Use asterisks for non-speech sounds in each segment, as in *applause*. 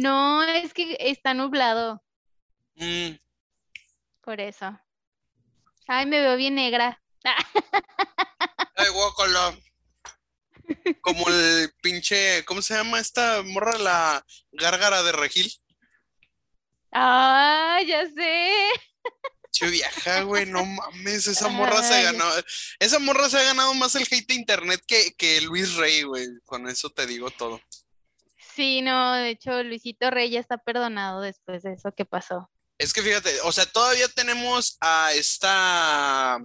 No, es que está nublado, Mm, por eso. Ay, me veo bien negra. *laughs* ay, guácala. Como el pinche, ¿cómo se llama esta morra? La gárgara de Regil. Ah, ya sé. Che vieja, güey, no mames, esa morra se Ay. ganó. Esa morra se ha ganado más el hate de internet que, que Luis Rey, güey. Con eso te digo todo. Sí, no, de hecho, Luisito Rey ya está perdonado después de eso que pasó. Es que fíjate, o sea, todavía tenemos a esta.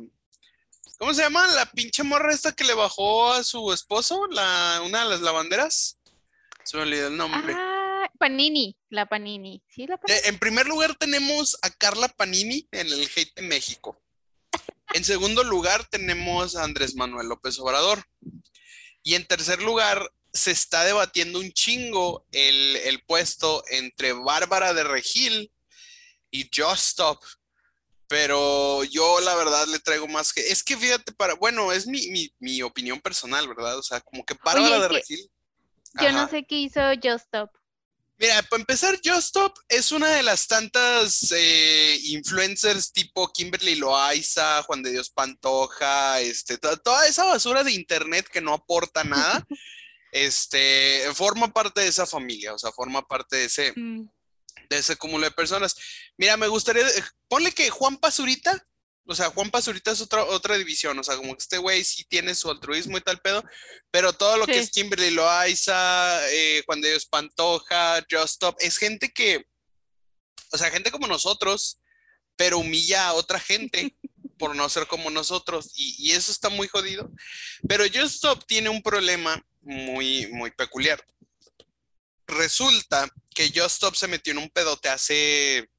¿Cómo se llama? La pinche morra esta que le bajó a su esposo, la, una de las lavanderas. Se me olvidó el nombre. Ah, Panini, la Panini. Sí, la Panini. Eh, En primer lugar tenemos a Carla Panini en el hate de México. En segundo lugar tenemos a Andrés Manuel López Obrador. Y en tercer lugar se está debatiendo un chingo el, el puesto entre Bárbara de Regil y Just Stop. Pero yo la verdad le traigo más que... Es que fíjate, para... Bueno, es mi, mi, mi opinión personal, ¿verdad? O sea, como que Bárbara de que Regil... Yo Ajá. no sé qué hizo Just Stop. Mira, para empezar, Just Stop es una de las tantas eh, influencers tipo Kimberly Loaiza, Juan de Dios Pantoja, este, to- toda esa basura de internet que no aporta nada, *laughs* este, forma parte de esa familia, o sea, forma parte de ese, Mm, de ese cúmulo de personas. Mira, me gustaría, eh, ponle que Juan Pazurita, o sea, Juan Pazurita es otra, otra división, o sea, como que este güey sí tiene su altruismo y tal pedo, pero todo lo que es Kimberly Loaiza, eh, Juan de Dios Pantoja, Just Stop, es gente que, o sea, gente como nosotros, pero humilla a otra gente *laughs* por no ser como nosotros, y, y eso está muy jodido. Pero Just Stop tiene un problema muy, muy peculiar. Resulta que Just Stop se metió en un pedote hace.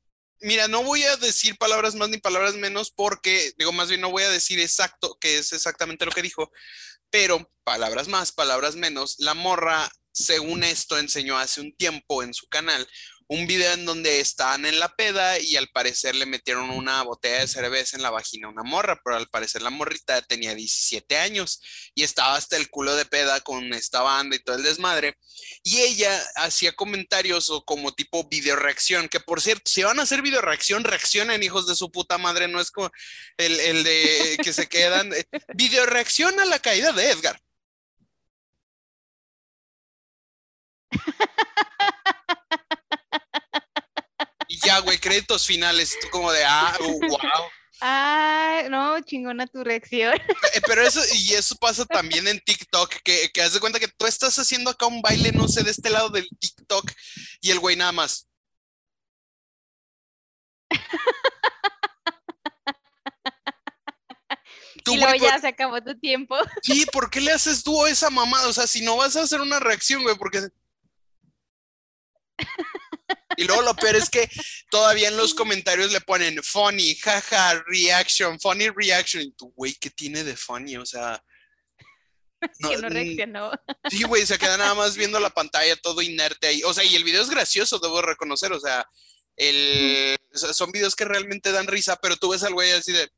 Mira, no voy a decir palabras más ni palabras menos porque, digo, más bien no voy a decir exacto, que es exactamente lo que dijo, pero palabras más, palabras menos, la morra, según esto, enseñó hace un tiempo en su canal un video en donde estaban en la peda y al parecer le metieron una botella de cerveza en la vagina a una morra, pero al parecer la morrita tenía 17 años y estaba hasta el culo de peda con esta banda y todo el desmadre. Y ella hacía comentarios o como tipo video reacción, que por cierto, si van a hacer video reacción, reaccionen hijos de su puta madre, no es como el, el de que se quedan. *laughs* Video reacción a la caída de Edgar. *laughs* Y ya, güey, créditos finales, tú como de, ah, wow. Ah, no, chingona tu reacción. Eh, Pero eso, y eso pasa también en TikTok, que, que haz de cuenta que tú estás haciendo acá un baile, no sé, de este lado del TikTok, y el güey nada más. Tú, y luego güey, ya por- se acabó tu tiempo. sí, ¿por qué le haces dúo a esa mamada? O sea, si no vas a hacer una reacción, güey, porque... Y luego lo peor es que todavía en los comentarios le ponen funny, jaja, reaction, funny reaction. Y tú, güey, ¿qué tiene de funny? O sea... que no reaccionó. Sí, güey, se queda nada más viendo la pantalla todo inerte ahí. O sea, y el video es gracioso, debo reconocer. O sea, el, o sea, son videos que realmente dan risa, pero tú ves al güey así de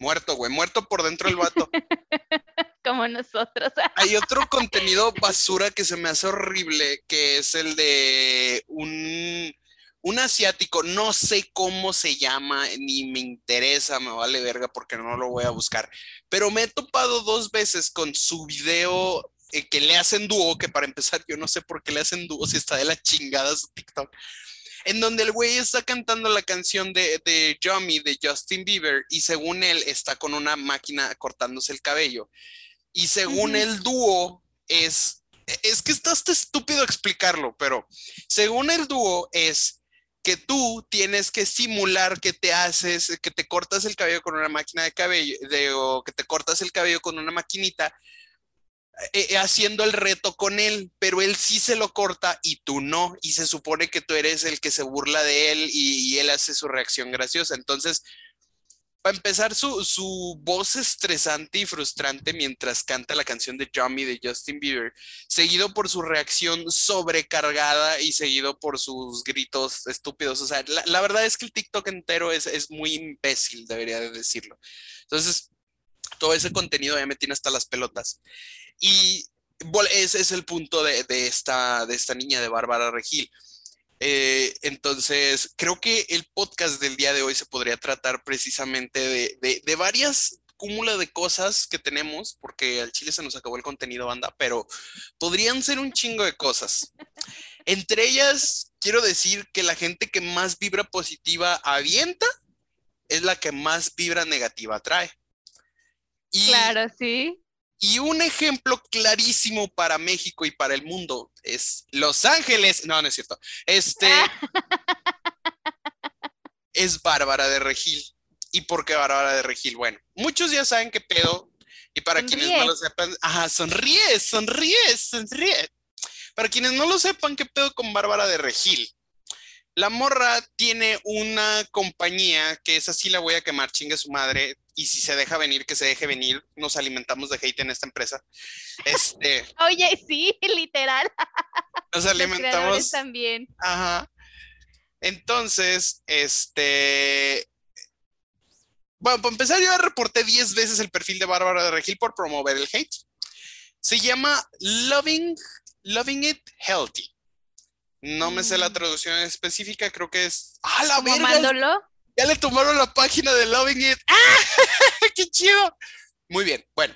muerto, güey, muerto por dentro el vato. *laughs* Como nosotros. *laughs* Hay otro contenido basura que se me hace horrible, que es el de un, un asiático, no sé cómo se llama, ni me interesa, me vale verga porque no lo voy a buscar, pero me he topado dos veces con su video eh, que le hacen dúo, que para empezar yo no sé por qué le hacen dúo si está de la chingada su TikTok, en donde el güey está cantando la canción de, de Yummy de Justin Bieber y según él está con una máquina cortándose el cabello. Y según el dúo es, es que está hasta estúpido explicarlo, pero según el dúo es que tú tienes que simular que te haces, que te cortas el cabello con una máquina de cabello, de, o que te cortas el cabello con una maquinita, eh, eh, haciendo el reto con él, pero él sí se lo corta y tú no, y se supone que tú eres el que se burla de él y, y él hace su reacción graciosa. Entonces, para empezar, su, su voz estresante y frustrante mientras canta la canción de Yummy de Justin Bieber, seguido por su reacción sobrecargada y seguido por sus gritos estúpidos. O sea, la, la verdad es que el TikTok entero es, es muy imbécil, debería de decirlo. Entonces, todo ese contenido ya me tiene hasta las pelotas. Y ese es el punto de, esta, de esta niña de Bárbara Regil. Eh, entonces, creo que el podcast del día de hoy se podría tratar precisamente de, de, varias cúmulas de cosas que tenemos, porque al chile se nos acabó el contenido, banda, pero podrían ser un chingo de cosas. Entre ellas, quiero decir que la gente que más vibra positiva avienta es la que más vibra negativa trae. claro, sí. Y un ejemplo clarísimo para México y para el mundo es Los Ángeles. No, no es cierto. Este *laughs* es Bárbara de Regil. ¿Y por qué Bárbara de Regil? Bueno, muchos ya saben qué pedo. Y para quienes no lo sepan, ajá, sonríe, sonríe, sonríe. Para quienes no lo sepan, ¿qué pedo con Bárbara de Regil? La morra tiene una compañía que es así la voy a quemar, chingue su madre. Y si se deja venir, que se deje venir. Nos alimentamos de hate en esta empresa. Este. *laughs* Oye, sí, literal. *laughs* Nos alimentamos. Los también. Ajá. Entonces, este. Bueno, para empezar, yo reporté 10 veces el perfil de Bárbara de Regil por promover el hate. Se llama Loving, Loving It Healthy. No me sé la mm. traducción específica, creo que es. ¡Ah, la verga! Ya le tomaron la página de Loving It. ¡Ah! *laughs* ¡Qué chido! Muy bien, bueno.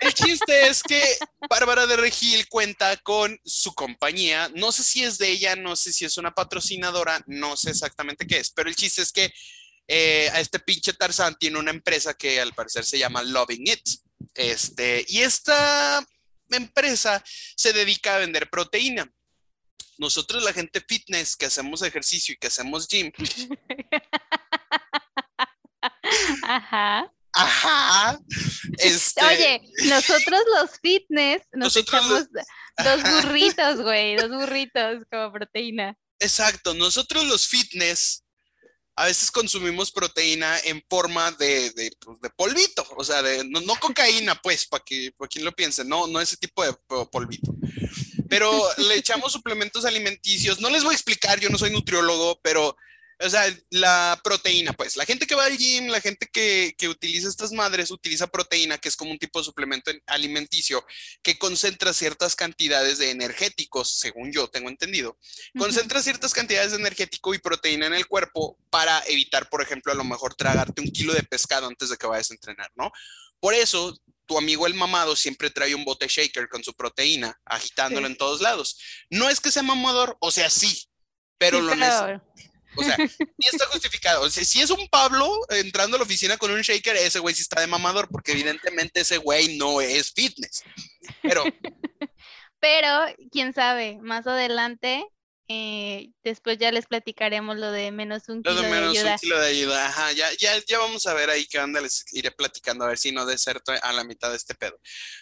El chiste es que Bárbara de Regil cuenta con su compañía. No sé si es de ella, no sé si es una patrocinadora, no sé exactamente qué es, pero el chiste es que eh, a este pinche Tarzán tiene una empresa que al parecer se llama Loving It. Este, y esta empresa se dedica a vender proteína nosotros la gente fitness que hacemos ejercicio y que hacemos gym. *laughs* Ajá. Ajá. Este, Oye, nosotros los fitness nos echamos dos burritos, güey, dos burritos como proteína. Exacto, nosotros los fitness a veces consumimos proteína en forma de, de, pues, polvito, o sea, de, no, cocaína, pues, para que para quien lo piense, no, no ese tipo de polvito pero le echamos suplementos alimenticios. No les voy a explicar, yo no soy nutriólogo, pero, o sea, la proteína, pues, la gente que va al gym, la gente que, utiliza estas madres, utiliza proteína, que es como un tipo de suplemento alimenticio que concentra ciertas cantidades de energéticos, según yo tengo entendido. Concentra ciertas cantidades de energético y proteína en el cuerpo para evitar, por ejemplo, a lo mejor tragarte un kilo de pescado antes de que vayas a entrenar, ¿no? Por eso, tu amigo el mamado siempre trae un bote shaker con su proteína, agitándolo en todos lados. No es que sea mamador, o sea, sí, pero lo necesita. O sea, y está justificado. O sea, si es un Pablo entrando a la oficina con un shaker, ese güey sí está de mamador, porque evidentemente ese güey no es fitness. Pero. *laughs* Pero, quién sabe, más adelante eh, después ya les platicaremos lo de menos un kilo de, menos ayuda. un kilo de ayuda. Ajá, ya, ya, ya vamos a ver ahí qué onda, les iré platicando a ver si no deserto a la mitad de este pedo.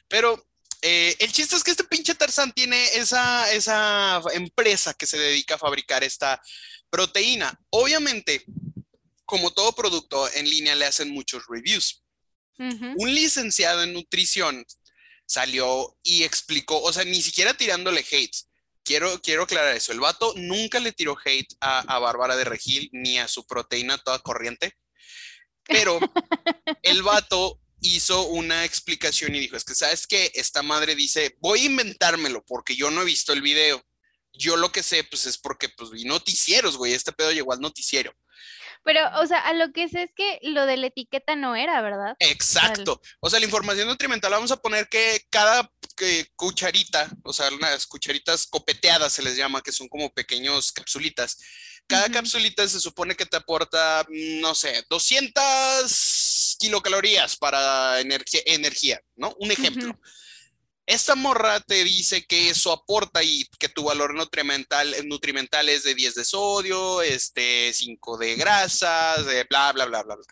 Pero eh, el chiste es que este pinche Tarzán tiene esa, esa empresa que se dedica a fabricar esta proteína. Obviamente, como todo producto en línea, le hacen muchos reviews. Un licenciado en nutrición salió y explicó, o sea, ni siquiera tirándole hate, quiero, quiero aclarar eso. El vato nunca le tiró hate a, Bárbara de Regil ni a su proteína toda corriente, pero *laughs* el vato hizo una explicación y dijo, es que sabes que esta madre dice, voy a inventármelo porque yo no he visto el video. Yo lo que sé, pues es porque pues vi noticieros, güey, este pedo llegó al noticiero. Pero, o sea, a lo que sé es que lo de la etiqueta no era, ¿verdad? Exacto. O sea, la información nutrimental, vamos a poner que cada cucharita, o sea, unas cucharitas copeteadas se les llama, que son como pequeños capsulitas. Cada capsulita se supone que te aporta, mm, no sé, 200 kilocalorías para energía, energía ¿no? Un ejemplo. Esta morra te dice que eso aporta y que tu valor nutrimental, nutrimental es de 10 de sodio, este, 5 de grasas, de bla, bla, bla, bla, bla.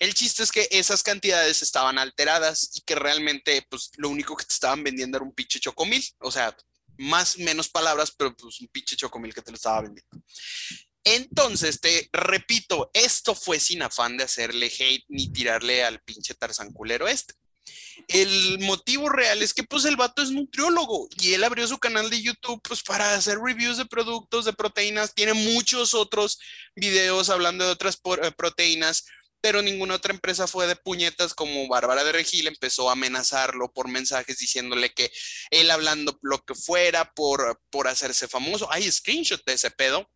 El chiste es que esas cantidades estaban alteradas y que realmente, pues, lo único que te estaban vendiendo era un pinche chocomil. O sea, más, menos palabras, pero pues un pinche chocomil que te lo estaba vendiendo. Entonces, te repito, esto fue sin afán de hacerle hate ni tirarle al pinche tarzanculero este. El motivo real es que pues el vato es nutriólogo y él abrió su canal de YouTube pues para hacer reviews de productos, de proteínas, tiene muchos otros videos hablando de otras eh, proteínas, pero ninguna otra empresa fue de puñetas como Bárbara de Regil empezó a amenazarlo por mensajes diciéndole que él hablando lo que fuera por, por hacerse famoso. Hay screenshot de ese pedo.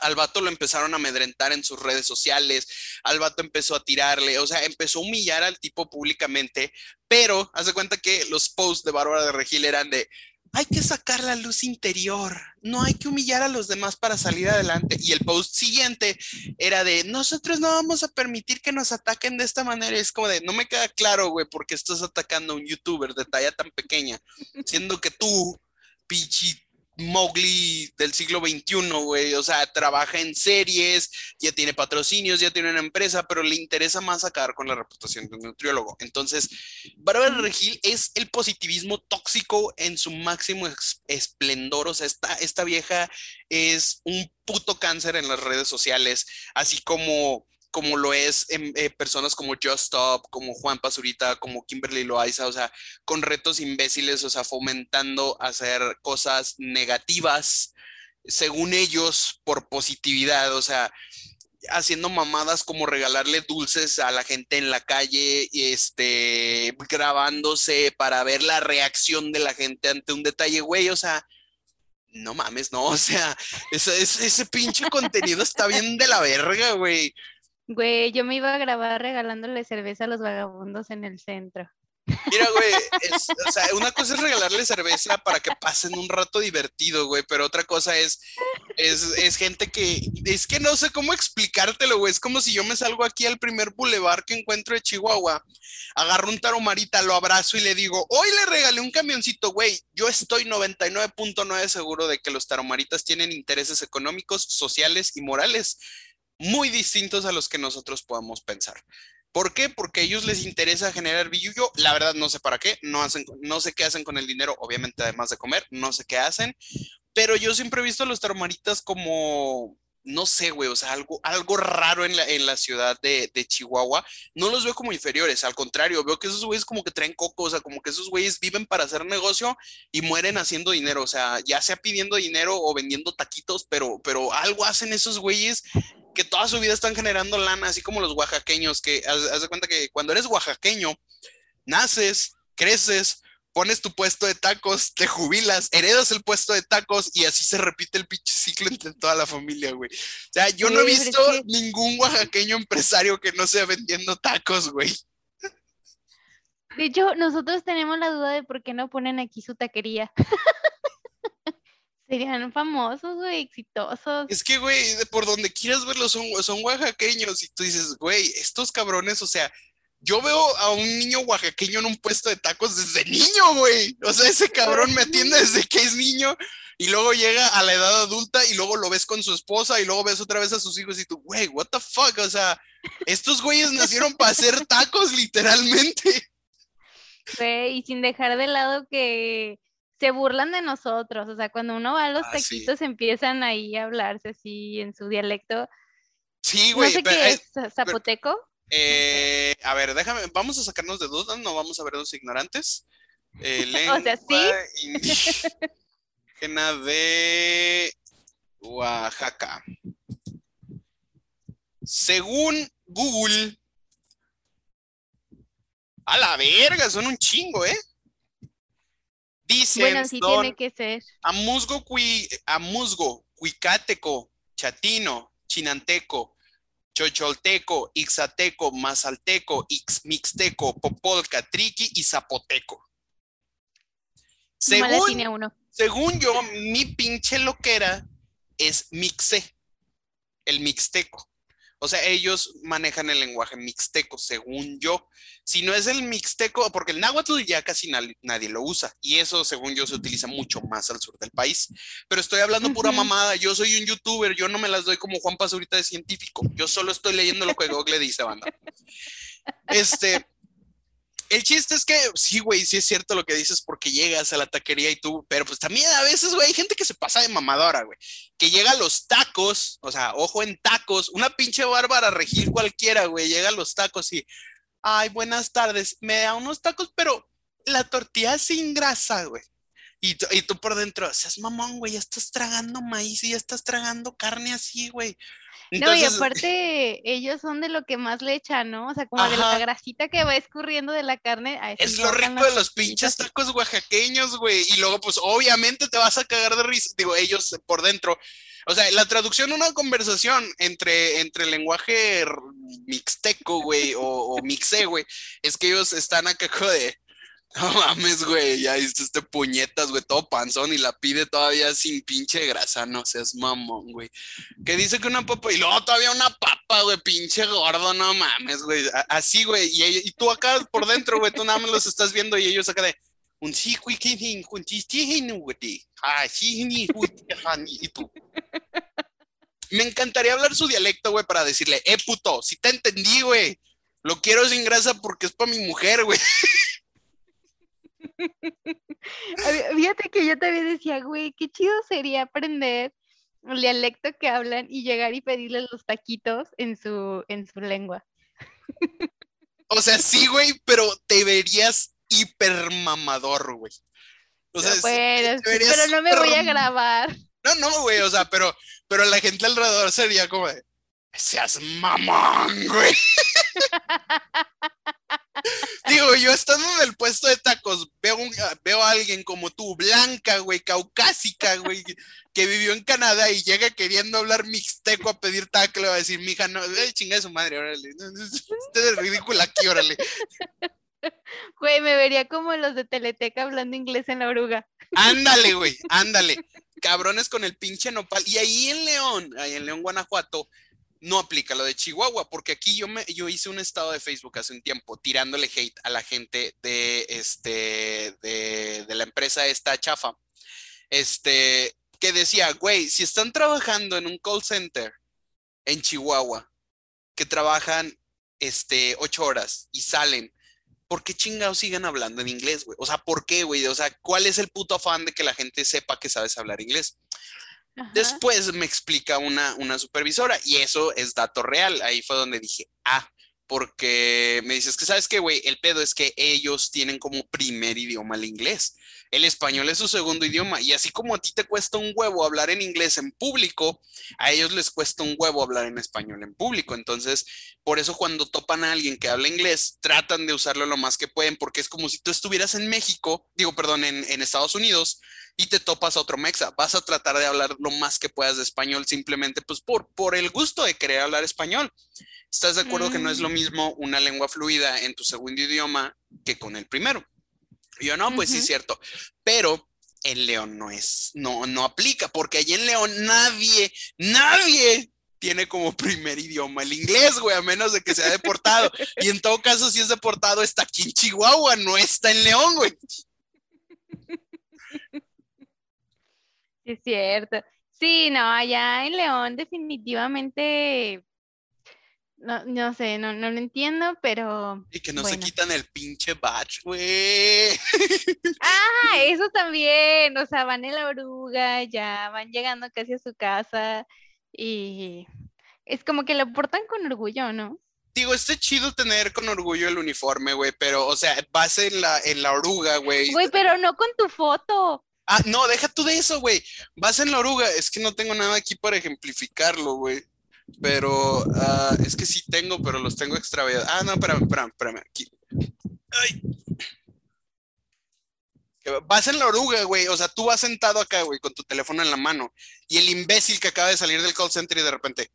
Al vato lo empezaron a amedrentar en sus redes sociales, al vato empezó a tirarle, o sea, empezó a humillar al tipo públicamente, pero haz de cuenta que los posts de Bárbara de Regil eran de, hay que sacar la luz interior, no hay que humillar a los demás para salir adelante. Y el post siguiente era de, nosotros no vamos a permitir que nos ataquen de esta manera. es como de, no me queda claro, güey, por qué estás atacando a un youtuber de talla tan pequeña, siendo que tú, pichi Mowgli del siglo XXI, güey. O sea, trabaja en series, ya tiene patrocinios, ya tiene una empresa, pero le interesa más acabar con la reputación de un nutriólogo. Entonces, Bárbara Regil es el positivismo tóxico en su máximo esplendor. O sea, esta, esta vieja es un puto cáncer en las redes sociales, así como como lo es en, eh, personas como Just Stop, como Juan Pazurita, como Kimberly Loaiza, o sea, con retos imbéciles, o sea, fomentando hacer cosas negativas, según ellos, por positividad, o sea, haciendo mamadas como regalarle dulces a la gente en la calle, este, grabándose para ver la reacción de la gente ante un detalle, güey, o sea, no mames, no, *laughs* o sea, ese pinche contenido está bien de la verga, güey. Güey, yo me iba a grabar regalándole cerveza a los vagabundos en el centro. Mira, güey, *laughs* o sea, una cosa es regalarle cerveza para que pasen un rato divertido, güey, pero otra cosa es, es, es, gente que, es que no sé cómo explicártelo, güey, es como si yo me salgo aquí al primer bulevar que encuentro de Chihuahua, agarro un taromarita, lo abrazo y le digo, hoy le regalé un camioncito, güey, yo estoy 99.9 seguro de que los taromaritas tienen intereses económicos, sociales y morales muy distintos a los que nosotros podamos pensar. ¿Por qué? Porque a ellos les interesa generar billullo. La verdad no sé para qué, no, hacen, no sé qué hacen con el dinero, obviamente además de comer, no sé qué hacen, pero yo siempre he visto a los taromaritas como, no sé, güey, o sea, algo, algo raro en la, en la ciudad de, de, Chihuahua. No los veo como inferiores, al contrario, veo que esos güeyes como que traen coco, o sea, como que esos güeyes viven para hacer negocio y mueren haciendo dinero, o sea, ya sea pidiendo dinero o vendiendo taquitos, pero, pero algo hacen esos güeyes que toda su vida están generando lana, así como los oaxaqueños, que haz, de cuenta que cuando eres oaxaqueño, naces, creces, pones tu puesto de tacos, te jubilas, heredas el puesto de tacos y así se repite el pinche ciclo entre toda la familia, güey. O sea, yo no he visto ningún oaxaqueño empresario que no sea vendiendo tacos, güey. De hecho, nosotros tenemos la duda de por qué no ponen aquí su taquería. *laughs* Serían famosos, güey, exitosos. Es que, güey, por donde quieras verlos son, son oaxaqueños y tú dices, güey, estos cabrones, o sea, yo veo a un niño oaxaqueño en un puesto de tacos desde niño, güey. O sea, ese cabrón me atiende desde que es niño y luego llega a la edad adulta y luego lo ves con su esposa y luego ves otra vez a sus hijos y tú, güey, what the fuck, o sea, estos güeyes nacieron para hacer tacos literalmente. Güey, y sin dejar de lado que se burlan de nosotros, o sea, cuando uno va a los ah, taquitos empiezan ahí a hablarse así en su dialecto. Sí, güey. No sé qué es, zapoteco. Eh, a ver, déjame, vamos a sacarnos de dudas, no vamos a ver los ignorantes. Eh, *laughs* o sea, sí. Indígena *laughs* de Oaxaca. Según Google, a la verga, son un chingo, ¿eh? Dicen, bueno, sí tiene que ser. Amusgo, Amusgo, Cuicateco, Chatino, Chinanteco, Chocholteco, Ixateco, Mazalteco, Mixteco, Popolca, Triqui y Zapoteco. Según, según yo, mi pinche loquera es Mixe, el Mixteco. O sea, ellos manejan el lenguaje mixteco, según yo. Si no es el mixteco, porque el náhuatl ya casi nadie lo usa, y eso, según yo, se utiliza mucho más al sur del país. Pero estoy hablando pura mamada. Yo soy un youtuber, yo no me las doy como Juan Pazurita de científico. Yo solo estoy leyendo lo que Google dice, banda. Este, el chiste es que sí, güey, sí es cierto lo que dices porque llegas a la taquería y tú, pero pues también a veces, güey, hay gente que se pasa de mamadora, güey, que llega a los tacos, o sea, ojo en tacos, una pinche bárbara regir cualquiera, güey, llega a los tacos y, ay, buenas tardes, me da unos tacos, pero la tortilla sin grasa, güey. Y, y tú por dentro, seas mamón, güey, ya estás tragando maíz y ya estás tragando carne así, güey. No, y aparte ellos son de lo que más le echan, ¿no? O sea, como de la grasita que va escurriendo de la carne. es lo rico de los pinches tacos oaxaqueños, güey. Y luego, pues, obviamente te vas a cagar de risa. Digo, ellos por dentro. O sea, la traducción, una conversación entre, entre el lenguaje mixteco, güey, o, o mixé, güey, es que ellos están acá de *laughs* no mames, güey, ya viste este puñetas, güey, todo panzón y la pide todavía sin pinche grasa, no seas mamón, güey. Que dice que una papa y luego todavía una papa, güey, pinche gordo, no mames, güey. Así, güey, y, tú acá por dentro, güey, tú nada más los estás viendo y ellos acá de un sí, güey, y tú. Me encantaría hablar su dialecto, güey, para decirle, eh, puto, si te entendí, güey. Lo quiero sin grasa porque es para mi mujer, güey. *laughs* *laughs* Fíjate que yo también decía, güey, qué chido sería aprender el dialecto que hablan y llegar y pedirles los taquitos en su, en su lengua. *laughs* O sea, sí, güey, pero te verías hipermamador, güey. O sea, pero no me voy a grabar. No, no, güey, o sea, pero, pero la gente alrededor sería como de, seas mamón, güey. *laughs* *laughs* Digo, yo estando en el puesto de tacos, veo, veo a alguien como tú, blanca, güey, caucásica, güey, que vivió en Canadá y llega queriendo hablar mixteco a pedir taco, le va a decir, mija, no, eh, chinga su madre, órale. *laughs* Usted es ridícula aquí, órale. *laughs* Güey, me vería como los de Teleteca hablando inglés en la oruga. Ándale, güey, ándale. Cabrones con el pinche nopal. Y ahí en León, ahí en León, Guanajuato, no aplica lo de Chihuahua, porque aquí yo, me, yo hice un estado de Facebook hace un tiempo tirándole hate a la gente de, este, de, la empresa esta chafa, este, que decía, güey, si están trabajando en un call center en Chihuahua, que trabajan este, ocho horas y salen, ¿por qué chingados siguen hablando en inglés, güey? O sea, ¿por qué, güey? O sea, ¿cuál es el puto afán de que la gente sepa que sabes hablar inglés? Después me explica una, una supervisora y eso es dato real. Ahí fue donde dije, ah, porque me dices que sabes que, güey, el pedo es que ellos tienen como primer idioma el inglés. El español es su segundo idioma y así como a ti te cuesta un huevo hablar en inglés en público, a ellos les cuesta un huevo hablar en español en público. Entonces, por eso cuando topan a alguien que habla inglés, tratan de usarlo lo más que pueden porque es como si tú estuvieras en México, digo, perdón, en, en Estados Unidos y te topas a otro mexa. Vas a tratar de hablar lo más que puedas de español simplemente pues por, por el gusto de querer hablar español. ¿Estás de acuerdo que no es lo mm. mismo una lengua fluida en tu segundo idioma que con el primero? yo no, pues sí es cierto, pero en León no es, no, no aplica, porque allí en León nadie, nadie tiene como primer idioma el inglés, güey, a menos de que sea deportado. Y en todo caso, si es deportado, está aquí en Chihuahua, no está en León, güey. Es cierto. Sí, no, allá en León definitivamente, no, no sé, no, no lo entiendo, pero... Y que no se quitan el pinche batch, güey. *laughs* Ah, eso también, o sea, van en la oruga, ya van llegando casi a su casa y es como que lo portan con orgullo, ¿no? Digo, está chido tener con orgullo el uniforme, güey, pero, o sea, vas en la, en la oruga, güey. Güey, pero no con tu foto. Ah, no, deja tú de eso, güey. Vas en la oruga. Es que no tengo nada aquí para ejemplificarlo, güey. Pero uh, es que sí tengo, pero los tengo extraviados. Ah, no, espérame, espérame, espérame. Aquí. Ay. Vas en la oruga, güey. O sea, tú vas sentado acá, güey, con tu teléfono en la mano. Y el imbécil que acaba de salir del call center y de repente.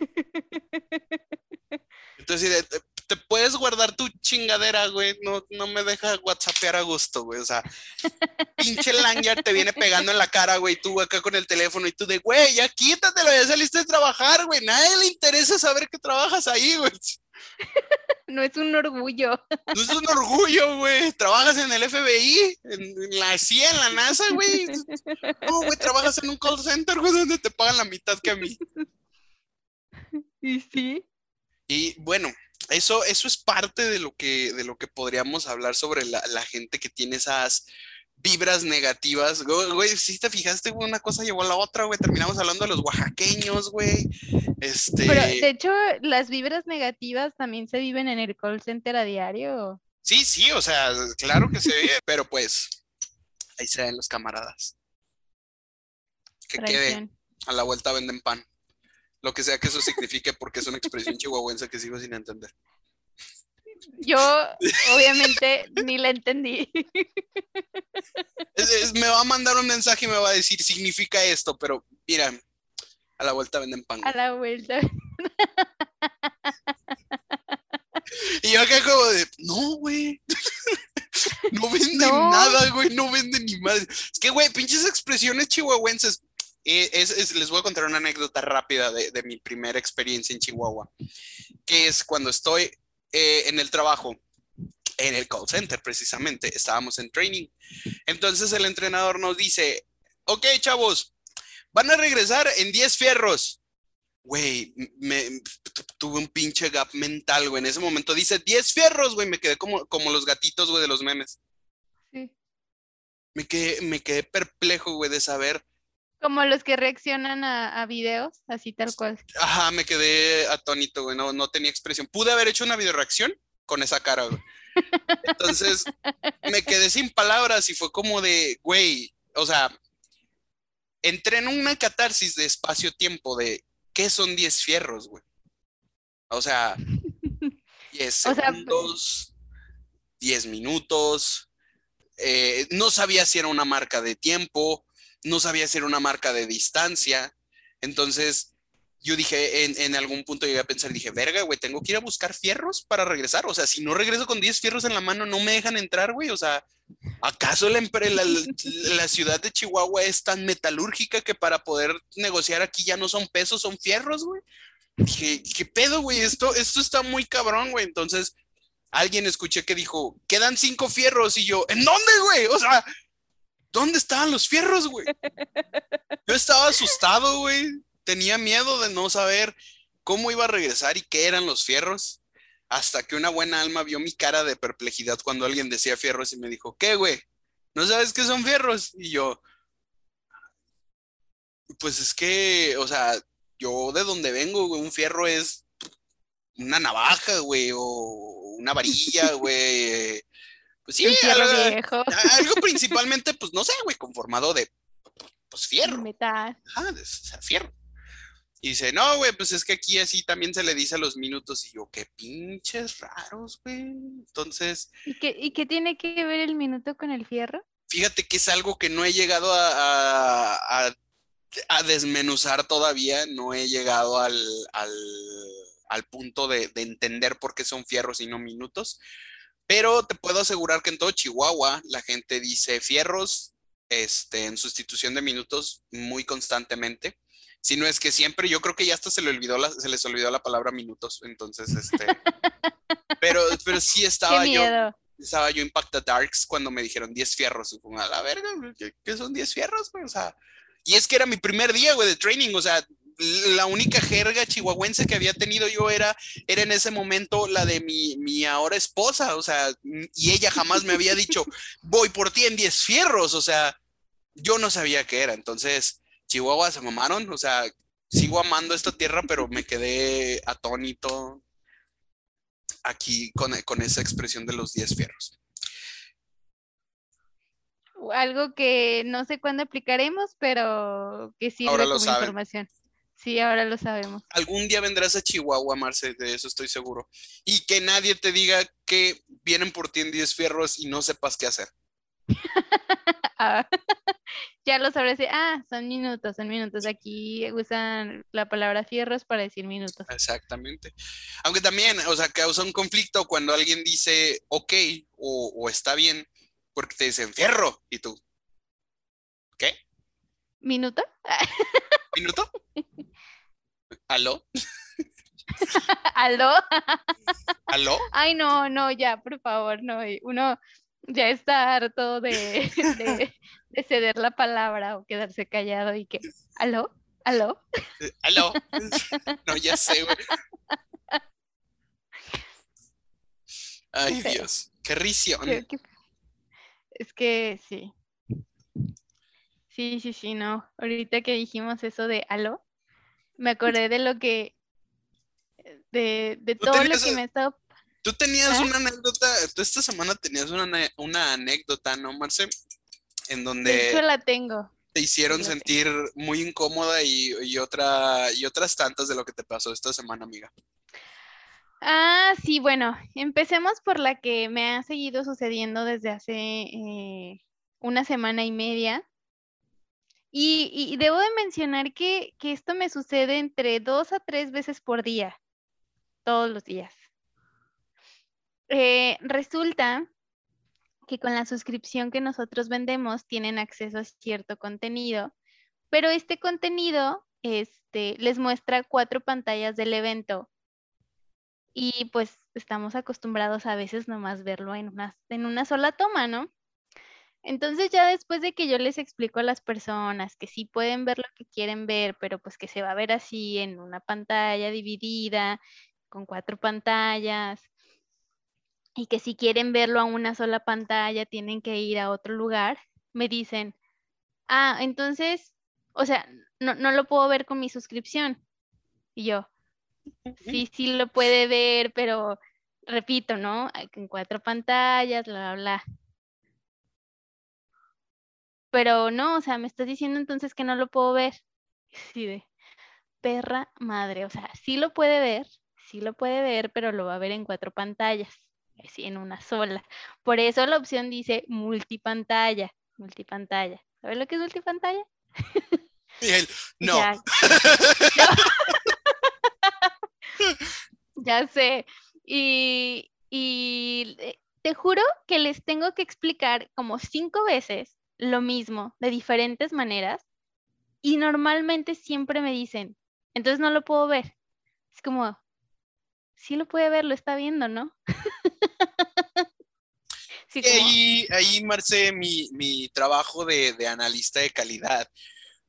*laughs* Entonces, te puedes guardar tu chingadera, güey. No, no me deja whatsappear a gusto, güey. O sea, *laughs* pinche lanyard te viene pegando en la cara, güey. Tú acá con el teléfono y tú de, güey, ya quítatelo, ya saliste de trabajar, güey. Nadie le interesa saber que trabajas ahí, güey. *laughs* No es un orgullo. No es un orgullo, güey. Trabajas en el FBI, en la CIA, en la NASA, güey. No, güey, trabajas en un call center, güey, donde te pagan la mitad que a mí. *laughs* Y sí. Y bueno, eso, eso es parte de lo que, de lo que podríamos hablar sobre la, gente que tiene esas vibras negativas. Güey, si te fijaste, una cosa llevó a la otra, güey. Terminamos hablando de los oaxaqueños, güey. Este... Pero de hecho, las vibras negativas también se viven en el call center a diario. Sí, sí, o sea, claro que se ve, pero pues ahí se ven los camaradas. Que quede. A la vuelta venden pan. Lo que sea que eso signifique, porque es una expresión chihuahuense que sigo sin entender. Yo, obviamente, ni la entendí. Es- es- me va a mandar un mensaje y me va a decir, significa esto, pero mira, a la vuelta venden pan. A la vuelta. Y yo acá como de, no, güey. *laughs* no venden No. nada, güey, no venden ni madre. Es que, güey, pinches expresiones chihuahuenses. Es- es- les voy a contar una anécdota rápida de, de mi primera experiencia en Chihuahua, que es cuando estoy eh, en el trabajo, en el call center precisamente, estábamos en training. Entonces el entrenador nos dice, ok, chavos, van a regresar en 10 fierros. Güey, me, tu- tuve un pinche gap mental, güey. En ese momento dice 10 fierros, güey. Me quedé como, como los gatitos, güey, de los memes. Sí. Me quedé, me quedé perplejo, güey, de saber. Como los que reaccionan a, a videos, así tal cual. Ajá, me quedé atónito, güey. No, no tenía expresión. Pude haber hecho una videoreacción con esa cara, güey. *laughs* Entonces, me quedé sin palabras y fue como de, güey, o sea, entré en una catarsis de espacio-tiempo de, ¿qué son 10 fierros, güey? O sea, *laughs* 10 O sea, segundos, 10 minutos, eh, no sabía si era una marca de tiempo, no sabía era una marca de distancia, entonces yo dije, en, algún punto llegué a pensar, dije, verga, güey, tengo que ir a buscar fierros para regresar, o sea, si no regreso con 10 fierros en la mano, no me dejan entrar, güey, o sea, ¿acaso la ciudad de Chihuahua es tan metalúrgica que para poder negociar aquí ya no son pesos, son fierros, güey? Dije, ¿qué pedo, güey? Esto, esto está muy cabrón, güey. Entonces, alguien escuché que dijo, quedan cinco fierros. Y yo, ¿en dónde, güey? O sea, ¿dónde estaban los fierros, güey? Yo estaba asustado, güey. Tenía miedo de no saber cómo iba a regresar y qué eran los fierros. Hasta que una buena alma vio mi cara de perplejidad cuando alguien decía fierros y me dijo, ¿qué, güey? ¿No sabes qué son fierros? Y yo, pues es que, o sea, yo de donde vengo, güey, un fierro es una navaja, güey, o una varilla, güey. Pues sí, algo, viejo, algo principalmente, pues no sé, güey, conformado de, pues fierro. metal. Ajá, de- o sea, fierro. Y dice, no, güey, pues es que aquí así también se le dice a los minutos. Y yo, qué pinches raros, güey. Entonces, ¿Y qué, ¿Y qué tiene que ver el minuto con el fierro? fíjate que es algo que no he llegado a, a- a- a desmenuzar todavía. No he llegado al, al, al punto de, de entender por qué son fierros y no minutos. Pero te puedo asegurar que en todo Chihuahua la gente dice fierros este, en sustitución de minutos muy constantemente. Si no es que siempre, yo creo que ya hasta se, le olvidó la- se les olvidó la palabra minutos. Entonces, este. *laughs* pero, pero sí ¡Qué estaba yo miedo! estaba yo Impacta Darks cuando me dijeron 10 fierros. Y como, a la verga, ¿qué, qué son 10 fierros? O sea, y es que era mi primer día, güey, de training. O sea, la única jerga chihuahuense que había tenido yo era, era en ese momento la de mi, mi ahora esposa. O sea, y ella jamás me había dicho, *laughs* voy por ti en 10 fierros. O sea, yo no sabía qué era. Entonces, Chihuahua se mamaron. O sea, sigo amando esta tierra, pero me quedé atónito aquí con, con esa expresión de los 10 fierros. Algo que no sé cuándo aplicaremos, pero que sirve Ahora lo como saben. información. Sí, ahora lo sabemos. Algún día vendrás a Chihuahua, Marce, de eso estoy seguro. Y que nadie te diga que vienen por ti en 10 fierros y no sepas qué hacer. *laughs* Ah, *laughs* ya lo sabré. Ah, son minutos, son minutos. Aquí usan la palabra fierros para decir minutos. Exactamente. Aunque también, o sea, causa un conflicto cuando alguien dice ok o, o está bien, porque te dicen fierro y tú, ¿qué? ¿Minuto? *laughs* ¿Minuto? ¿Aló? ¿Aló? ¿Aló? Ay, no, no, ya, por favor, no. Uno ya está harto de, de, de ceder la palabra o quedarse callado y que, ¿aló? ¿Aló? Eh, ¿Aló? No, ya sé, güey. Ay. Dios, qué risión. Qué- Es que sí. Sí, sí, sí, no. Ahorita que dijimos eso de aló, me acordé de lo que, de, de ¿Tú todo lo que me ha estado Tú tenías ¿Ah? una anécdota, tú esta semana tenías una, una anécdota, ¿no, Marce? En De donde, hecho, la tengo. te hicieron sentir muy incómoda y, y otra, y otras tantas de lo que te pasó esta semana, amiga. Ah, sí, bueno, empecemos por la que me ha seguido sucediendo desde hace eh, una semana y media. Y, debo de mencionar que, que esto me sucede entre dos a tres veces por día, todos los días. Eh, resulta que con la suscripción que nosotros vendemos tienen acceso a cierto contenido, pero este contenido este, les muestra cuatro pantallas del evento y pues estamos acostumbrados a veces nomás verlo en una, en una sola toma, ¿no? Entonces ya después de que yo les explico a las personas que sí pueden ver lo que quieren ver, pero pues que se va a ver así en una pantalla dividida, con cuatro pantallas, y que si quieren verlo a una sola pantalla tienen que ir a otro lugar, me dicen, ah, entonces, o sea, no, no lo puedo ver con mi suscripción. Y yo, sí, sí lo puede ver, pero repito, ¿no? En cuatro pantallas, bla, bla, bla. Pero no, o sea, me estás diciendo entonces que no lo puedo ver. Sí, de perra madre, o sea, sí lo puede ver, sí lo puede ver, pero lo va a ver en cuatro pantallas, así en una sola. Por eso la opción dice multipantalla, multipantalla. ¿Sabes lo que es multipantalla? Él, *laughs* no. Ya, *laughs* ya sé. Y, y eh, te juro que les tengo que explicar como cinco veces lo mismo de diferentes maneras y normalmente siempre me dicen, entonces no lo puedo ver. Es como, sí lo puede ver, lo está viendo, ¿no? *laughs* Sí, ahí, ahí, Marce, mi, mi trabajo de, de analista de calidad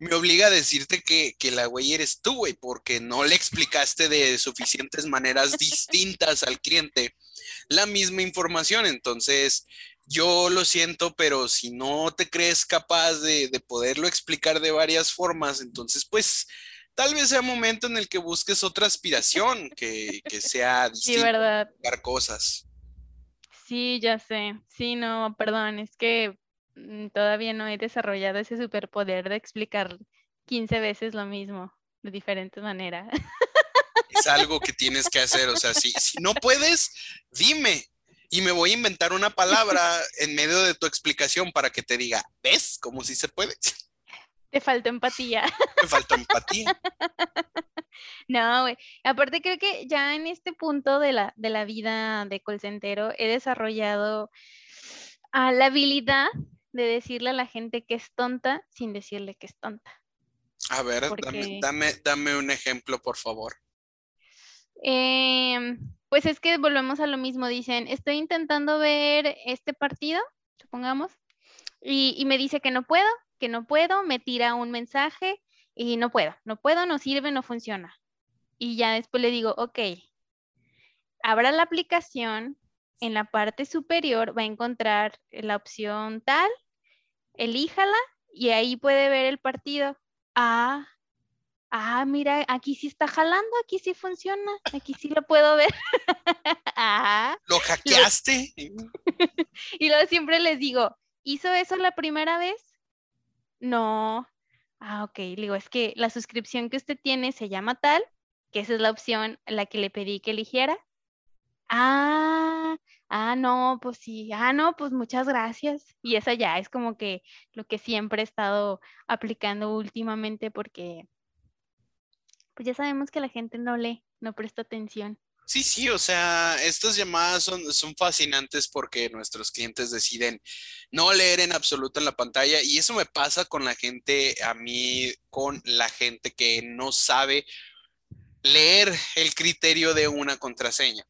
me obliga a decirte que, que la güey eres tú, güey, porque no le explicaste de suficientes maneras distintas al cliente la misma información. Entonces, yo lo siento, pero si no te crees capaz de, de poderlo explicar de varias formas, entonces, pues, tal vez sea momento en el que busques otra aspiración que, que sea *laughs* sí, distinta verdad. explicar cosas. Sí, ya sé. Sí, no, perdón, es que mm, todavía no he desarrollado ese superpoder de explicar 15 veces lo mismo de diferentes maneras. Es algo que tienes que hacer. O sea, si, si no puedes, dime. Y me voy a inventar una palabra en medio de tu explicación para que te diga, ¿ves? Como si se puede. Te falta empatía. Me falta empatía. *laughs* No, güey. Aparte creo que ya en este punto de la, de la vida de colcentero he desarrollado ah, la habilidad de decirle a la gente que es tonta sin decirle que es tonta. A ver, dame, Porque- dame, dame un ejemplo, por favor. Em, pues es que volvemos a lo mismo. Dicen, estoy intentando ver este partido, supongamos, y, me dice que no puedo, que no puedo, me tira un mensaje y no puedo, no puedo, no sirve, no funciona. Y ya después le digo, ok, abra la aplicación, en la parte superior va a encontrar la opción tal, elíjala y ahí puede ver el partido. Ah, ah, mira, aquí sí está jalando, aquí sí funciona, aquí sí lo puedo ver. *laughs* ah, ¿Lo hackeaste? *laughs* y luego siempre les digo, ¿hizo eso la primera vez? No. Ah, ok. Le digo, es que la suscripción que usted tiene se llama tal, que esa es la opción a la que le pedí que eligiera. Ah, ah, no, pues sí. Ah, no, pues muchas gracias. Y esa ya es como que lo que siempre he estado aplicando últimamente porque pues ya sabemos que la gente no lee, no presta atención. Sí, sí, o sea, estas llamadas son, son fascinantes porque nuestros clientes deciden no leer en absoluto en la pantalla y eso me pasa con la gente, a mí, con la gente que no sabe leer el criterio de una contraseña.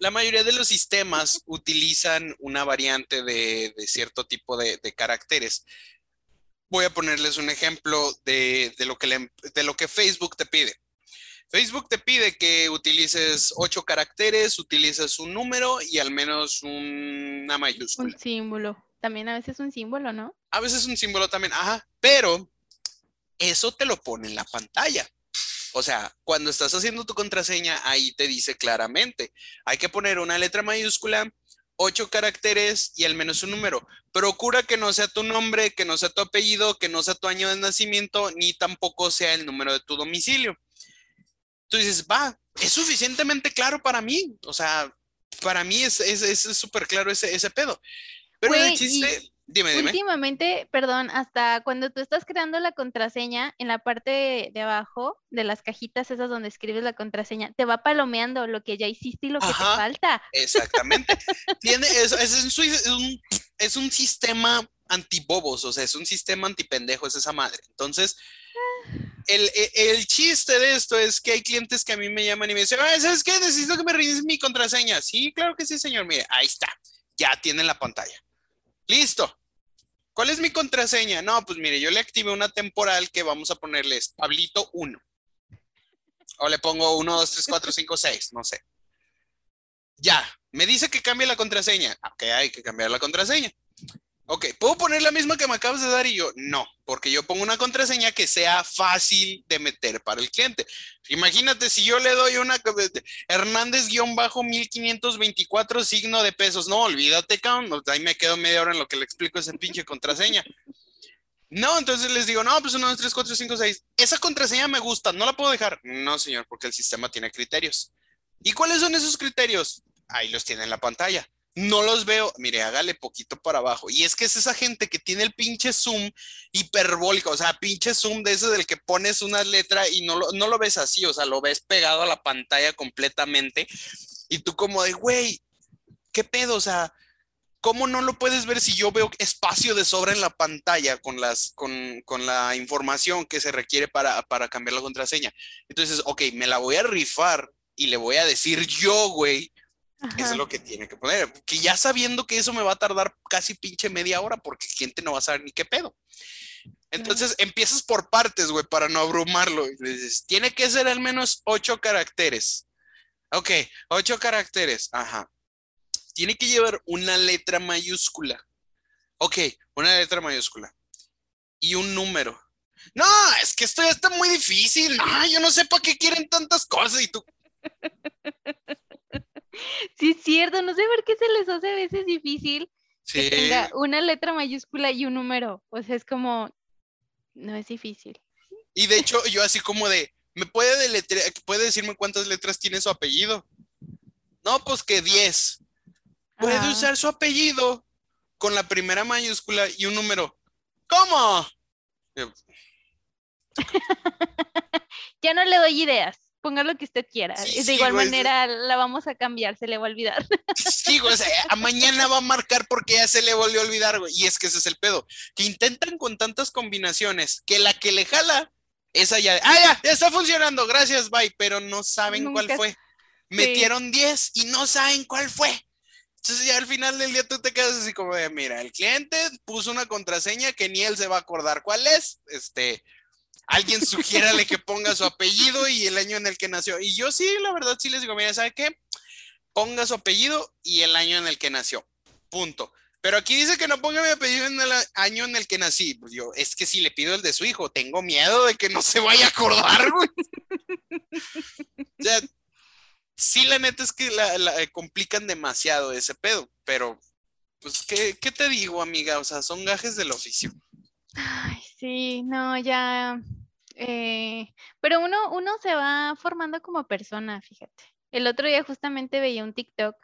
La mayoría de los sistemas utilizan una variante de, de cierto tipo de, de caracteres. Voy a ponerles un ejemplo de, de lo que le- de lo que Facebook te pide. Facebook te pide que utilices ocho caracteres, utilices un número y al menos una mayúscula. Un símbolo. También a veces un símbolo, ¿no? A veces un símbolo también, ajá, pero eso te lo pone en la pantalla. O sea, cuando estás haciendo tu contraseña, ahí te dice claramente, hay que poner una letra mayúscula, ocho caracteres y al menos un número. Procura que no sea tu nombre, que no sea tu apellido, que no sea tu año de nacimiento, ni tampoco sea el número de tu domicilio. Tú dices, va, es suficientemente claro para mí. O sea, para mí es súper claro ese, ese pedo. Pero el chiste, dime, dime. Últimamente, perdón, hasta cuando tú estás creando la contraseña, en la parte de, abajo de las cajitas esas donde escribes la contraseña, te va palomeando lo que ya hiciste y lo que te falta. Exactamente. *laughs* Tiene, es, es, un, es un sistema antibobos, o sea, es un sistema antipendejo, es esa madre. Entonces, el, el, chiste de esto es que hay clientes que a mí me llaman y me dicen, ¿sabes qué? Necesito que me reinicies mi contraseña. Sí, claro que sí, señor. Mire, ahí está. Ya tiene la pantalla. Listo. ¿Cuál es mi contraseña? No, pues mire, yo le activé una temporal que vamos a ponerle Pablito 1. O le pongo 1, 2, 3, 4, 5, 6, no sé. Ya, me dice que cambie la contraseña. Ok, hay que cambiar la contraseña. Ok, ¿puedo poner la misma que me acabas de dar? Y yo, no, porque yo pongo una contraseña que sea fácil de meter para el cliente. Imagínate si yo le doy una Hernández-1524 signo de pesos. No, olvídate, cabrón. Ahí me quedo media hora en lo que le explico esa pinche contraseña. No, entonces les digo, no, pues 1, 2, 3, 4, 5, 6. Esa contraseña me gusta, no la puedo dejar. No, señor, porque el sistema tiene criterios. ¿Y cuáles son esos criterios? Ahí los tiene en la pantalla no los veo, mire, hágale poquito para abajo. Y es que es esa gente que tiene el pinche zoom hiperbólico, o sea, pinche zoom de ese del que pones una letra y no lo, no lo ves así, o sea, lo ves pegado a la pantalla completamente. Y tú como de, güey, ¿qué pedo? O sea, ¿cómo no lo puedes ver si yo veo espacio de sobra en la pantalla con, las, con, con la información que se requiere para, para cambiar la contraseña? Entonces, ok, me la voy a rifar y le voy a decir yo, güey, eso es lo que tiene que poner. Que ya sabiendo que eso me va a tardar casi pinche media hora porque cliente no va a saber ni qué pedo. Entonces empiezas por partes, güey, para no abrumarlo. dices, tiene que ser al menos ocho caracteres. Ok, ocho caracteres. Ajá. Tiene que llevar una letra mayúscula. Ok, una letra mayúscula. Y un número. No, es que esto ya está muy difícil. No, yo no sé para qué quieren tantas cosas. Y tú. *laughs* Sí, es cierto, no sé por qué se les hace a veces difícil que tenga una letra mayúscula y un número. O sea, es como, no es difícil. Y de hecho, yo así como de, ¿me puede deletrear, puede decirme cuántas letras tiene su apellido? No, pues que 10. Puede usar su apellido con la primera mayúscula y un número. ¿Cómo? *laughs* ya no le doy ideas ponga lo que usted quiera. de igual manera la vamos a cambiar, se le va a olvidar. *laughs* Sí, o sea, a mañana va a marcar porque ya se le volvió a olvidar, güey. Y es que ese es el pedo. Que intentan con tantas combinaciones que la que le jala, esa ya, ah, ya, ya está funcionando, gracias, bye, pero no saben cuál fue. Metieron 10 y no saben cuál fue. Entonces ya al final del día tú te quedas así como de, mira, el cliente puso una contraseña que ni él se va a acordar cuál es, este, alguien sugiérale que ponga su apellido y el año en el que nació. Y yo sí, la verdad, sí les digo, mira, ¿sabe qué? Ponga su apellido y el año en el que nació. Punto. Pero aquí dice que no ponga mi apellido en el año en el que nací. Pues yo, es que si le pido el de su hijo, tengo miedo de que no se vaya a acordar, güey. o sea, sí, la neta es que la, complican demasiado ese pedo, pero, pues, ¿qué, ¿qué te digo, amiga? O sea, son gajes del oficio. Ay, sí, no, ya. Eh, pero uno, uno se va formando como persona, fíjate. El otro día justamente veía un TikTok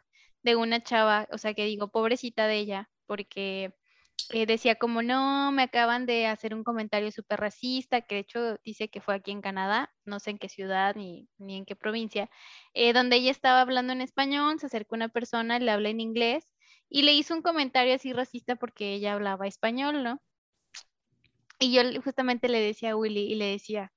de una chava, o sea, que digo, pobrecita de ella, porque eh, decía como, no, me acaban de hacer un comentario súper racista, que de hecho dice que fue aquí en Canadá, no sé en qué ciudad ni, ni en qué provincia, eh, donde ella estaba hablando en español, se acercó una persona, le habla en inglés y le hizo un comentario así racista porque ella hablaba español, ¿no? Y yo justamente le decía a Willy y le decía,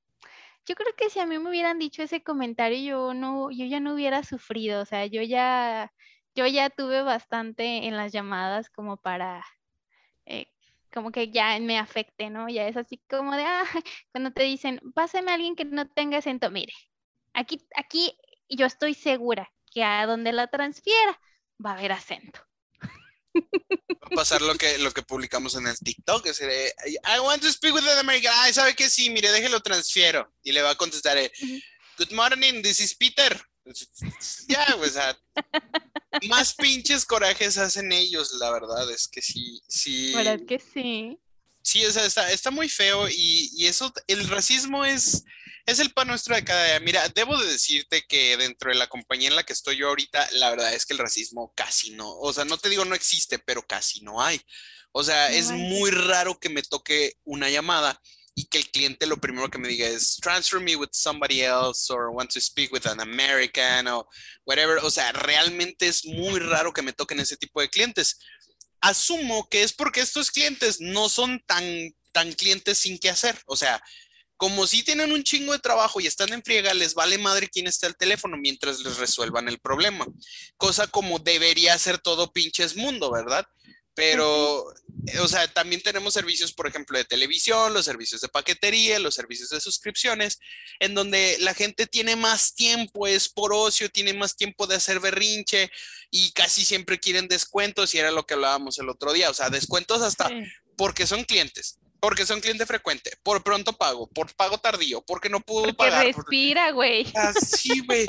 yo creo que si a mí me hubieran dicho ese comentario, yo no, yo ya no hubiera sufrido, o sea, yo ya, yo ya tuve bastante en las llamadas como para, eh, como que ya me afecte, ¿no? Ya es así como de, ah, *laughs* cuando te dicen, pásame a alguien que no tenga acento, mire, aquí, aquí yo estoy segura que a donde la transfiera va a haber acento. Va a pasar lo que, lo que publicamos en el TikTok. Es de, I want to speak with an American. Ay, ¿sabe qué? Sí, mire, déjelo transfiero. Y le va a contestar, Good morning, this is Peter. Ya, o sea, más pinches corajes hacen ellos, la verdad, es que sí, sí. ¿Verdad que sí? Sí, o sea, está, está muy feo y, y eso, el racismo es, es el pan nuestro de cada día. Mira, debo de decirte que dentro de la compañía en la que estoy yo ahorita, la verdad es que el racismo casi no, o sea, no te digo no existe, pero casi no hay. O sea, No es hay. muy raro que me toque una llamada y que el cliente lo primero que me diga es transfer me with somebody else or want to speak with an American o whatever. O sea, realmente es muy raro que me toquen ese tipo de clientes. Asumo que es porque estos clientes no son tan, tan clientes sin qué hacer. O sea, como si tienen un chingo de trabajo y están en friega, les vale madre quién está al teléfono mientras les resuelvan el problema. Cosa como debería ser todo pinches mundo, ¿verdad? Pero, eh, o sea, también tenemos servicios, por ejemplo, de televisión, los servicios de paquetería, los servicios de suscripciones, en donde la gente tiene más tiempo, es por ocio, tiene más tiempo de hacer berrinche y casi siempre quieren descuentos y era lo que hablábamos el otro día, o sea, descuentos hasta Sí. porque son clientes, porque son cliente frecuente, por pronto pago, por pago tardío, porque no puedo Porque pagar. respira, güey. Ah, sí, güey.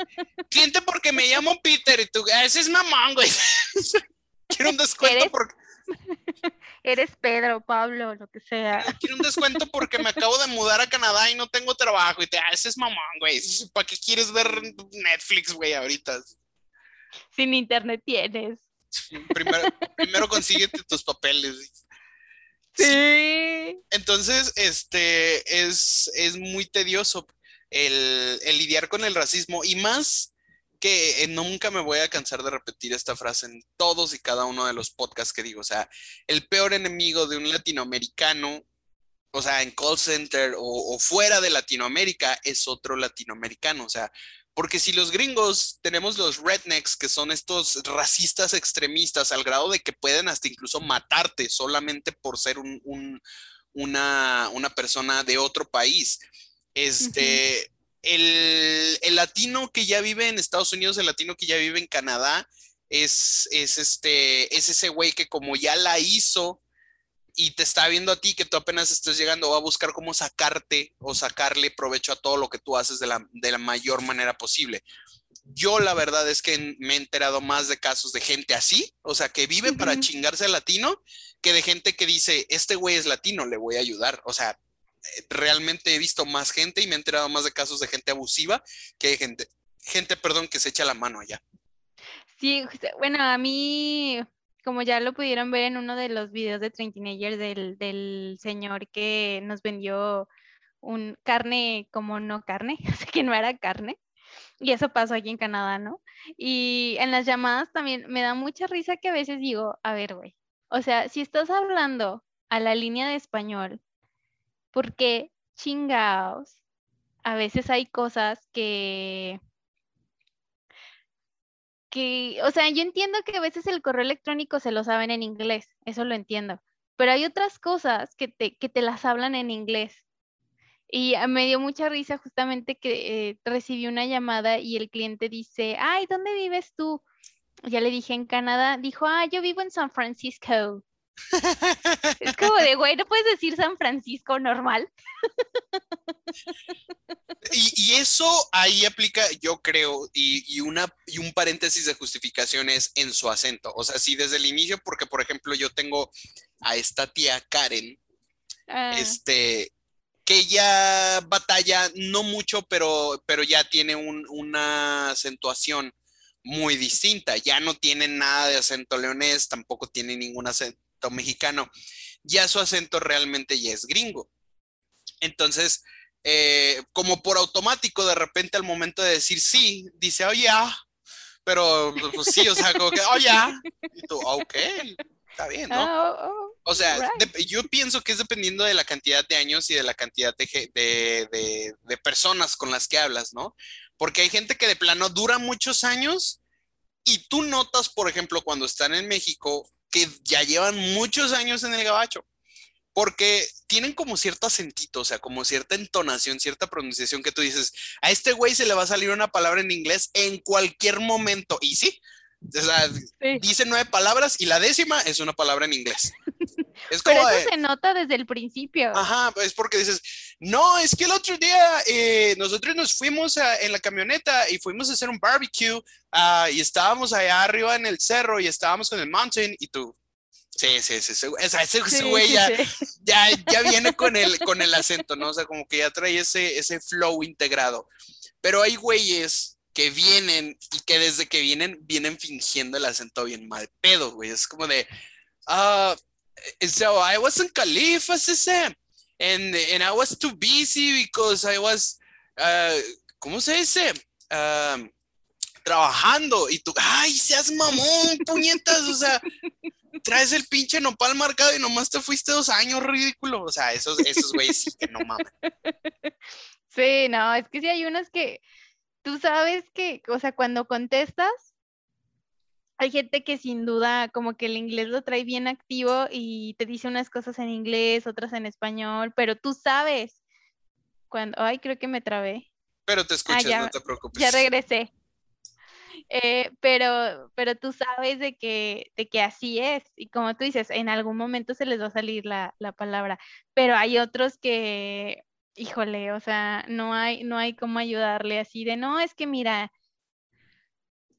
Cliente porque me llamo Peter y tú, "Ah, ese es mamón, güey. *laughs* Quiero un descuento ¿Eres? porque *laughs* Eres Pedro, Pablo, lo que sea. quiero un descuento porque me acabo de mudar a Canadá y no tengo trabajo y te, ah, ese es mamón, güey. ¿Para qué quieres ver Netflix, güey, ahorita? Sin internet tienes. Primero, primero consíguete tus papeles. Sí. Entonces, este es, es muy tedioso el, el lidiar con el racismo y más que eh, nunca me voy a cansar de repetir esta frase en todos y cada uno de los podcasts que digo. O sea, el peor enemigo de un latinoamericano, o sea, en call center o, o fuera de Latinoamérica, es otro latinoamericano. O sea, porque si los gringos tenemos los rednecks, que son estos racistas extremistas, al grado de que pueden hasta incluso matarte solamente por ser un, un- una, una persona de otro país. Este, el, el latino que ya vive en Estados Unidos, el latino que ya vive en Canadá, es, es, este, es ese güey que como ya la hizo y te está viendo a ti que tú apenas estás llegando, va a buscar cómo sacarte o sacarle provecho a todo lo que tú haces de la, de la mayor manera posible. Yo la verdad es que me he enterado más de casos de gente así, o sea, que vive para chingarse al latino, que de gente que dice, este güey es latino, le voy a ayudar. O sea, eh, realmente he visto más gente y me he enterado más de casos de gente abusiva que de gente, gente, perdón, que se echa la mano allá. Sí, bueno, a mí, como ya lo pudieron ver en uno de los videos de Train del, del señor que nos vendió un carne como no carne, *laughs* sea, que no era carne. Y eso pasó aquí en Canadá, ¿no? Y en las llamadas también me da mucha risa que a veces digo, a ver, güey, o sea, si estás hablando a la línea de español, ¿por qué chingaos? A veces hay cosas que o sea, yo entiendo que a veces el correo electrónico se lo saben en inglés, eso lo entiendo, pero hay otras cosas que te, que te las hablan en inglés. Y me dio mucha risa justamente que eh, recibí una llamada y el cliente dice, ay, ¿dónde vives tú? Ya le dije en Canadá, dijo, ah, yo vivo en San Francisco. *laughs* Es como de, güey, ¿no puedes decir San Francisco normal? Y, y eso ahí aplica, yo creo, y, y una, y un paréntesis de justificación es en su acento. O sea, si desde el inicio, porque por ejemplo yo tengo a esta tía Karen, Ah, este, que ella batalla no mucho, pero, pero ya tiene un- una acentuación muy distinta. Ya no tiene nada de acento leonés, tampoco tiene ningún acento mexicano. Ya su acento realmente ya es gringo. Entonces, eh, como por automático, de repente al momento de decir sí, dice, oh, ya. Pero, pues sí, o sea, como que, oh, ya. Y tú, ok, está bien, ¿no? ah, oh, oh, O sea, Right. yo pienso que es dependiendo de la cantidad de años y de la cantidad de, ge- de- de- de personas con las que hablas, ¿no? Porque hay gente que de plano dura muchos años y tú notas, por ejemplo, cuando están en México, que ya llevan muchos años en el gabacho. Porque tienen como cierto acentito, o sea, como cierta entonación, cierta pronunciación que tú dices, a este güey se le va a salir una palabra en inglés en cualquier momento. Y sí, o sea, sí. dice nueve palabras y la décima es una palabra en inglés. *laughs* Es Pero como eso de, se nota desde el principio. ajá, es porque dices, no, es que el otro día eh, nosotros nos fuimos en la camioneta y fuimos a hacer un barbecue ah, y estábamos allá arriba en el cerro y estábamos con el mountain y tú, Sí, sí, sí, ese, güey ya, ya, viene con el, con el acento, ¿no? O sea, como que ya trae ese, ese flow integrado. Pero hay güeyes que vienen y que desde que vienen, vienen fingiendo el acento bien mal pedo, güey. Es como de, uh, so I was in Khalifa, and, and I was too busy because I was, uh, ¿cómo se dice? Um, trabajando y tú, ay, seas mamón, puñetas, o sea, traes el pinche nopal marcado y nomás te fuiste dos años, ridículo. O sea, esos, esos güeyes sí que no mames. *laughs* Sí, no, es que sí hay unos que tú sabes que, o sea, cuando contestas, hay gente que sin duda como que el inglés lo trae bien activo y te dice unas cosas en inglés, otras en español, pero tú sabes cuando, ay, creo que me trabé. Pero te ah, escuchas, no te preocupes. Ya regresé. Eh, pero, pero tú sabes de que, de que así es. Y como tú dices, en algún momento se les va a salir la, palabra. Pero hay otros que, híjole, o sea, no hay, no hay cómo ayudarle así de, no, es que mira,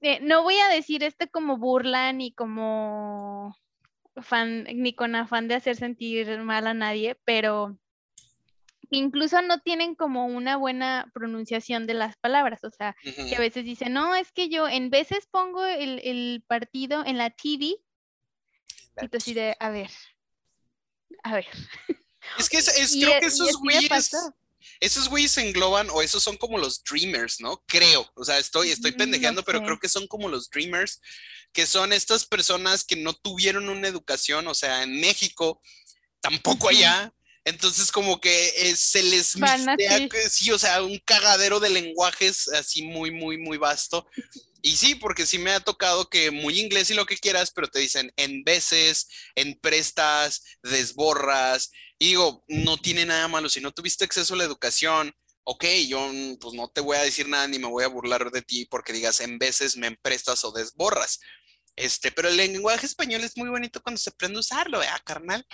eh, no voy a decir esto como burla ni como fan, ni con afán de hacer sentir mal a nadie, pero incluso no tienen como una buena pronunciación de las palabras, o sea, que a veces dicen, no, es que yo en veces pongo el, partido en la TV y tú así de, a ver, a ver. Es que es, *laughs* creo que esos güeyes, esos güeyes engloban, o esos son como los dreamers, ¿no? Creo, o sea, estoy, estoy mm, pendejeando, pero creo que son como los dreamers, que son estas personas que no tuvieron una educación, o sea, en México, tampoco allá, entonces como que eh, se les mistea, sí, o sea, un cagadero de lenguajes así muy, muy, muy vasto. Y sí, porque sí me ha tocado que muy inglés y lo que quieras, pero te dicen en veces, en prestas, desborras. Y digo, no tiene nada malo. Si no tuviste acceso a la educación, ok, yo pues no te voy a decir nada ni me voy a burlar de ti porque digas en veces me emprestas o desborras. Este, pero el lenguaje español es muy bonito cuando se aprende a usarlo, ¿eh, carnal?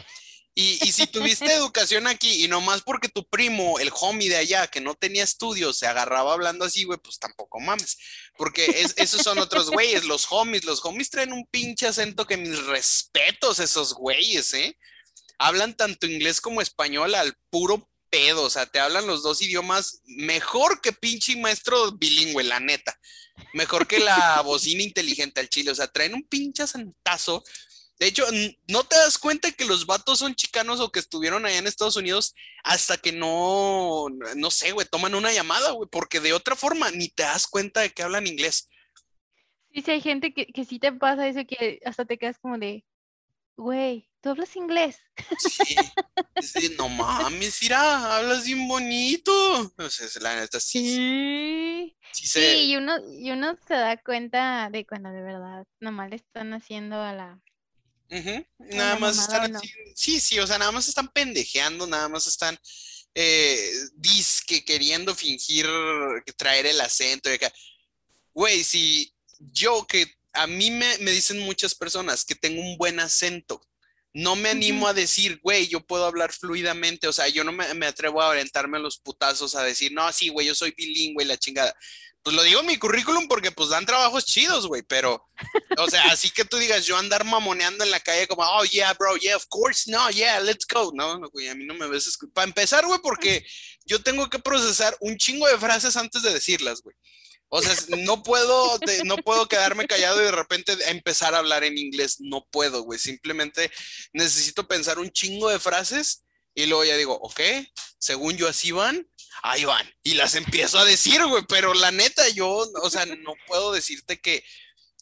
Y, si tuviste *laughs* educación aquí y nomás porque tu primo, el homie de allá, que no tenía estudios, se agarraba hablando así, güey, pues tampoco mames. Porque esos son otros güeyes, los homies. Los homies traen un pinche acento que mis respetos, esos güeyes, ¿eh? Hablan tanto inglés como español al puro pedo. O sea, te hablan los dos idiomas mejor que pinche maestro bilingüe, la neta. Mejor que la *laughs* bocina inteligente al chile. O sea, traen un pinche acentazo de hecho, no te das cuenta que los vatos son chicanos o que estuvieron allá en Estados Unidos hasta que no, no sé, güey, toman una llamada, güey, porque de otra forma ni te das cuenta de que hablan inglés. Sí, sí, hay gente que, que sí te pasa eso que hasta te quedas como de, güey, ¿tú hablas inglés? Sí, no mames, mira, hablas bien bonito. O sea, la neta sí. Sí, sí, y, uno, y uno se da cuenta de cuando de verdad nomás le están haciendo a la Nada más están sí, sí, o sea, nada más están pendejeando, nada más están eh, disque queriendo fingir traer el acento. Güey, si yo que a mí me, dicen muchas personas que tengo un buen acento, no me animo a decir, güey, yo puedo hablar fluidamente, o sea, yo no me, me, atrevo a orientarme a los putazos a decir, no, sí, güey, yo soy bilingüe y la chingada pues lo digo en mi currículum porque pues dan trabajos chidos, güey, pero, o sea, así que tú digas, yo andar mamoneando en la calle como, oh, yeah, bro, yeah, of course, no, yeah, let's go. No, no, güey, a mí no me ves. Para empezar, güey, porque yo tengo que procesar un chingo de frases antes de decirlas, güey. O sea, no puedo, no puedo quedarme callado y de repente empezar a hablar en inglés. No puedo, güey. Simplemente necesito pensar un chingo de frases y luego ya digo, ok, según yo así van, ahí van. Y las empiezo a decir, güey, pero la neta, yo, o sea, no puedo decirte que,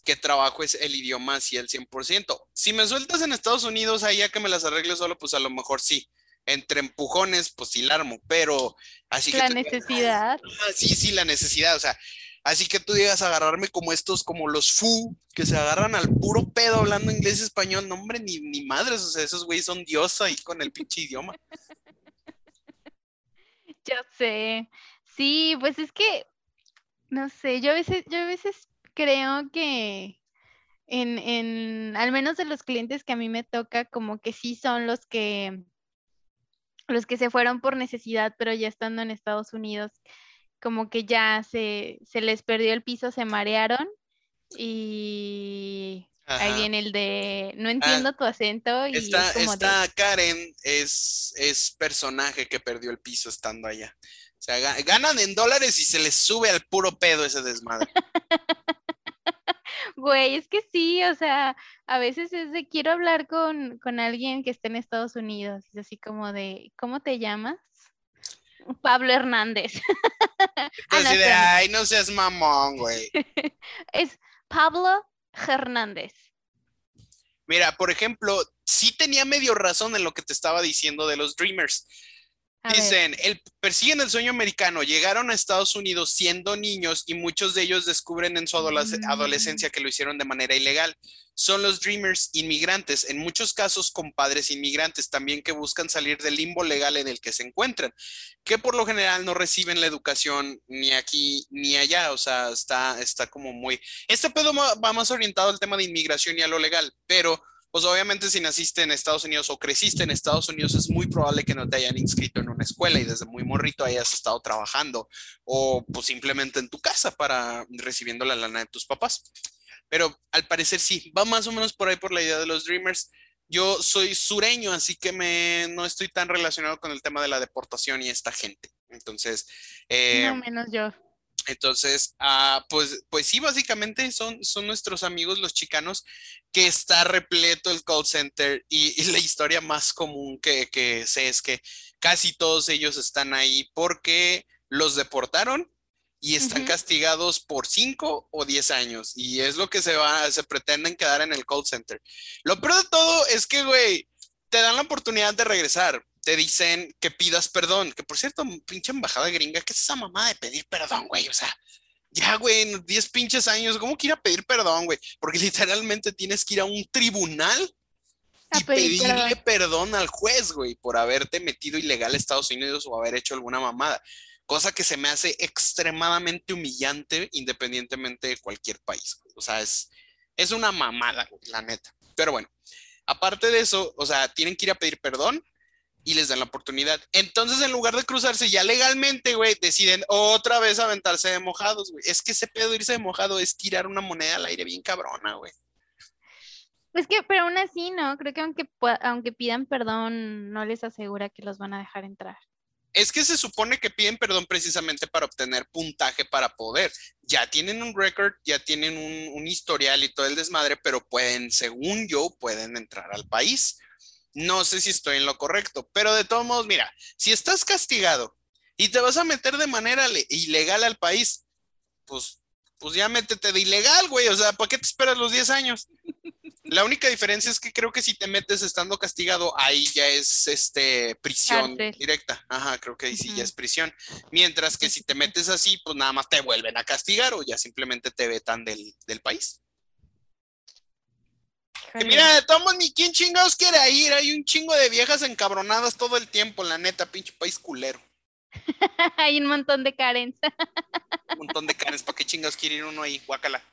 que trabajo es el idioma así al 100%. Si me sueltas en Estados Unidos, ahí ya que me las arregle solo, pues a lo mejor sí. Entre empujones, pues sí la armo, pero así la que... La necesidad. sí, sí, la necesidad, o sea, Así que tú a agarrarme como estos, como los fu, que se agarran al puro pedo hablando inglés y español. No, hombre, ni, ni madres, o sea, esos güeyes son diosa ahí con el pinche idioma. *laughs* Yo sé. Sí, pues es que, no sé, yo a veces, yo a veces creo que en, en, al menos de los clientes que a mí me toca, como que sí son los que los que se fueron por necesidad, pero ya estando en Estados Unidos, como que ya se, se les perdió el piso, se marearon y ahí viene el de no ah, entiendo tu acento y esta, esta Karen es, es personaje que perdió el piso estando allá. O sea, ganan en dólares y se les sube al puro pedo ese desmadre. *laughs* Güey, es que sí, o sea, a veces es de quiero hablar con, alguien que esté en Estados Unidos. Es así como de, ¿cómo te llamas? Pablo Hernández. Así de, ay, no seas mamón, güey. *laughs* es Pablo Hernández. Mira, por ejemplo, sí tenía medio razón en lo que te estaba diciendo de los Dreamers. Dicen, el, persiguen el sueño americano, llegaron a Estados Unidos siendo niños y muchos de ellos descubren en su mm. adolescencia que lo hicieron de manera ilegal. Son los dreamers inmigrantes, en muchos casos con padres inmigrantes también que buscan salir del limbo legal en el que se encuentran, que por lo general no reciben la educación ni aquí ni allá, o sea, está, está como muy... Este pedo va más orientado al tema de inmigración y a lo legal, pero pues obviamente si naciste en Estados Unidos o creciste en Estados Unidos, es muy probable que no te hayan inscrito en una escuela y desde muy morrito hayas estado trabajando o pues simplemente en tu casa para recibiendo la lana de tus papás. Pero al parecer sí, va más o menos por ahí por la idea de los Dreamers. Yo soy sureño, así que me, no estoy tan relacionado con el tema de la deportación y esta gente. Entonces... Eh, no menos yo. Entonces, ah, pues, pues sí, básicamente son, son nuestros amigos los chicanos que está repleto el call center y, la historia más común que, que, sé es que casi todos ellos están ahí porque los deportaron y están castigados por 5 o 10 años y es lo que se va, se pretenden quedar en el call center. Lo peor de todo es que, güey, te dan la oportunidad de regresar, te dicen que pidas perdón, que por cierto, pinche embajada gringa, ¿qué es esa mamá de pedir perdón, güey? O sea, ya, güey, en 10 pinches años, ¿cómo que ir a pedir perdón, güey? Porque *laughs* literalmente tienes que ir a un tribunal y pedirle perdón. al juez, güey, por haberte metido ilegal a Estados Unidos o haber hecho alguna mamada. Cosa que se me hace extremadamente humillante independientemente de cualquier país. O sea, es, es una mamada, la neta. Pero bueno, aparte de eso, o sea, tienen que ir a pedir perdón y les dan la oportunidad. Entonces, en lugar de cruzarse ya legalmente, güey, deciden otra vez aventarse de mojados, güey. Es que ese pedo irse de mojado es tirar una moneda al aire bien cabrona, güey. Es que, pero aún así, ¿no? Creo que aunque, aunque pidan perdón, no les asegura que los van a dejar entrar. Es que se supone que piden perdón precisamente para obtener puntaje para poder. Ya tienen un récord, ya tienen un, un historial y todo el desmadre, pero pueden, según yo, pueden entrar al país. No sé si estoy en lo correcto, pero de todos modos, mira, si estás castigado y te vas a meter de manera ilegal al país, pues, pues ya métete de ilegal, güey. O sea, ¿para qué te esperas los 10 años? La única diferencia es que creo que si te metes estando castigado, ahí ya es este prisión directa. Ajá, creo que ahí sí ya es prisión. Mientras que si te metes así, pues nada más te vuelven a castigar o ya simplemente te vetan del, del país mira, de todos ni quién chingados quiere ir. Hay un chingo de viejas encabronadas todo el tiempo, la neta, pinche país culero. *laughs* Hay un montón de Karens. un montón de Karens, ¿para qué chingados quiere ir uno ahí? Guácala.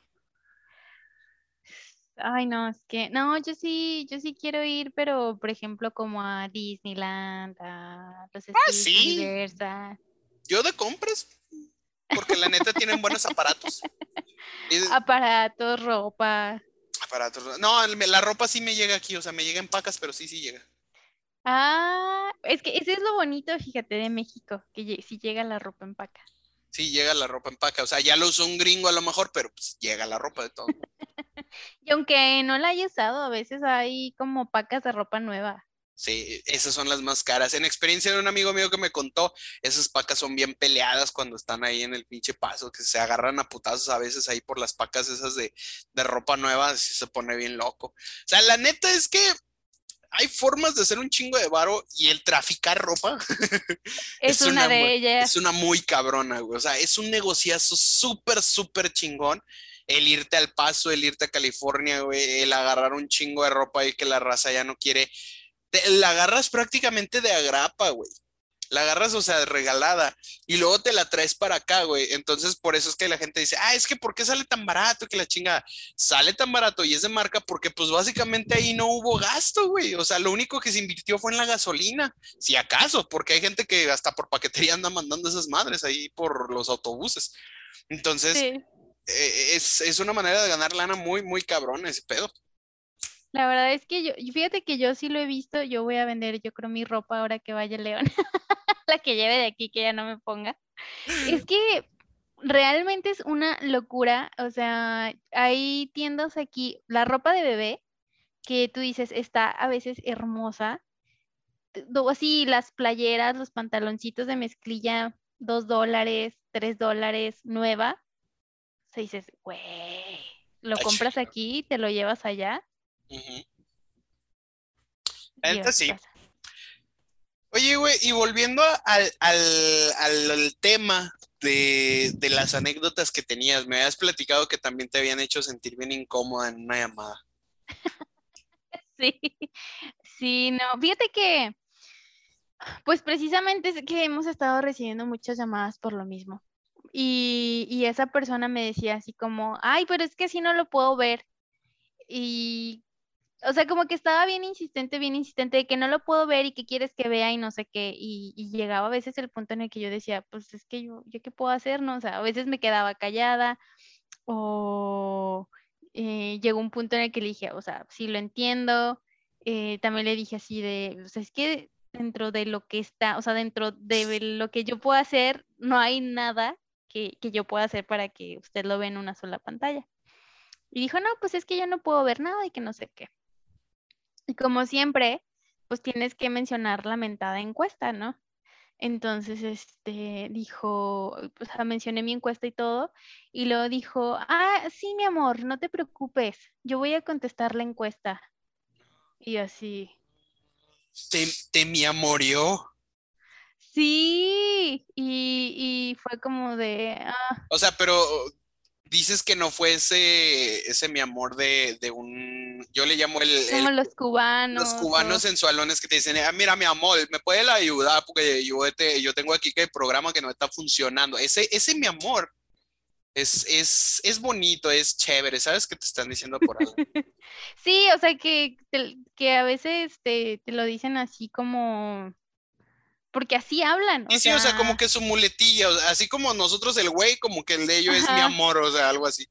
Ay, no, es que, no, yo sí, yo sí quiero ir, pero por ejemplo, como a Disneyland, a los ah, sí. Yo de compras, porque la neta tienen buenos aparatos. *laughs* Aparatos, ropa. No, la ropa sí me llega aquí, o sea, me llega en pacas, pero sí, sí llega. Ah, es que ese es lo bonito, fíjate, de México, que sí llega la ropa en paca. Sí, llega la ropa en paca, o sea, ya lo usó un gringo a lo mejor, pero pues llega la ropa de todo. *laughs* y aunque no la haya usado, a veces hay como pacas de ropa nueva. Sí, esas son las más caras. En experiencia de un amigo mío que me contó, esas pacas son bien peleadas cuando están ahí en el pinche paso, que se agarran a putazos a veces ahí por las pacas esas de, ropa nueva, así se pone bien loco. O sea, la neta es que hay formas de hacer un chingo de varo y el traficar ropa *laughs* es, una, de ellas. Es una muy cabrona, güey. O sea, es un negociazo súper, súper chingón el irte al paso, el irte a California, güey, el agarrar un chingo de ropa y que la raza ya no quiere la agarras prácticamente de agrapa, güey. La agarras, o sea, regalada y luego te la traes para acá, güey. Entonces, por eso es que la gente dice, ah, es que ¿por qué sale tan barato? Que la chinga sale tan barato y es de marca porque pues básicamente ahí no hubo gasto, güey. O sea, lo único que se invirtió fue en la gasolina, si acaso, porque hay gente que hasta por paquetería anda mandando esas madres ahí por los autobuses. Entonces, eh, es, es una manera de ganar lana muy, muy cabrón ese pedo. La verdad es que yo, fíjate que yo sí lo he visto, yo voy a vender, yo creo, mi ropa ahora que vaya León, *laughs* la que lleve de aquí, que ya no me ponga. Es *laughs* que realmente es una locura, o sea, hay tiendas aquí, la ropa de bebé, que tú dices, está a veces hermosa, así las playeras, los pantaloncitos de mezclilla, dos dólares, tres dólares, nueva, o sea, dices, güey, lo compras aquí, te lo llevas allá sí. Oye, güey, y volviendo al, tema de, las anécdotas que tenías, me habías platicado que también te habían hecho sentir bien incómoda en una llamada. *laughs* sí, sí, no, fíjate que, pues precisamente es que hemos estado recibiendo muchas llamadas por lo mismo. Y, y esa persona me decía así como, ay, pero es que así no lo puedo ver. Y o sea, como que estaba bien insistente, bien insistente de que no lo puedo ver y que quieres que vea y no sé qué. Y, llegaba a veces el punto en el que yo decía, pues es que yo, ¿yo qué puedo hacer? No, o sea, a veces me quedaba callada o eh, llegó un punto en el que le dije, o sea, sí lo entiendo. Eh, también le dije así de, o sea, es que dentro de lo que está, o sea, dentro de lo que yo puedo hacer, no hay nada que, que yo pueda hacer para que usted lo vea en una sola pantalla. Y dijo, no, pues es que yo no puedo ver nada y que no sé qué. Y como siempre, pues tienes que mencionar la mentada encuesta, ¿no? Entonces, este, dijo, pues mencioné mi encuesta y todo, y luego dijo, ah, sí, mi amor, no te preocupes, yo voy a contestar la encuesta. Y así. ¿Te, te mi amorió? Sí, y, y, fue como de... Ah. O sea, pero dices que no fue ese, ese mi amor de, de un, yo le llamo el... Como los cubanos. Los cubanos sensualones que te dicen, ah, mira mi amor, me puede ayudar porque yo, yo tengo aquí que el programa que no está funcionando. Ese, ese mi amor es, es, es bonito, es chévere, ¿sabes qué te están diciendo por ahí? *laughs* sí, o sea que, que a veces te, te lo dicen así como porque así hablan. Y sí, o sea, como que su muletilla, así como nosotros el güey, como que el de ellos es mi amor, o sea, algo así.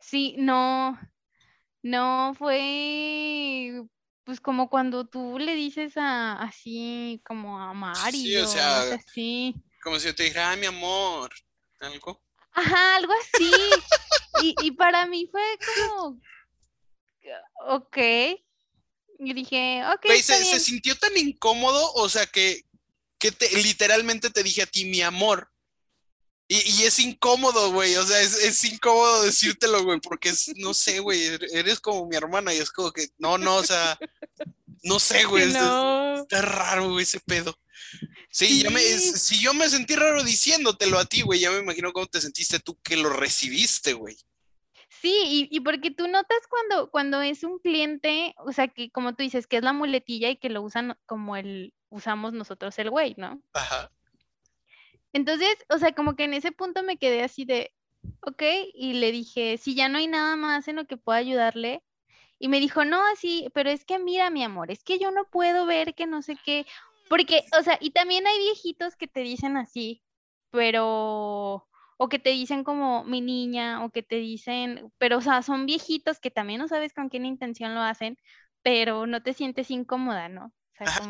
Sí, no, no fue pues como cuando tú le dices a así como a Mario. Sí, o sea, así. como si yo te dijera, ah, mi amor, algo. Ajá, algo así. *laughs* y, y para mí fue como, ok. Y dije, ok. se, se, sintió tan incómodo, o sea, que, que literalmente te dije a ti, mi amor. Y, es incómodo, güey, o sea, es, incómodo decírtelo, güey, porque es, no sé, güey, eres como mi hermana y es como que, no, no, o sea, no sé, güey, está raro, güey, ese pedo. Sí, Ya me, si yo me sentí raro diciéndotelo a ti, güey, ya me imagino cómo te sentiste tú que lo recibiste, güey. Sí, y, y, porque tú notas cuando, cuando es un cliente, o sea, que como tú dices, que es la muletilla y que lo usan como el, usamos nosotros el güey, ¿no? Ajá. Entonces, o sea, como que en ese punto me quedé así de, ok, y le dije, si ya no hay nada más en lo que pueda ayudarle, y me dijo, no, así, pero es que mira, mi amor, es que yo no puedo ver que no sé qué, porque, o sea, y también hay viejitos que te dicen así, pero, o que te dicen como mi niña, o que te dicen, pero, o sea, son viejitos que también no sabes con qué intención lo hacen, pero no te sientes incómoda, ¿no?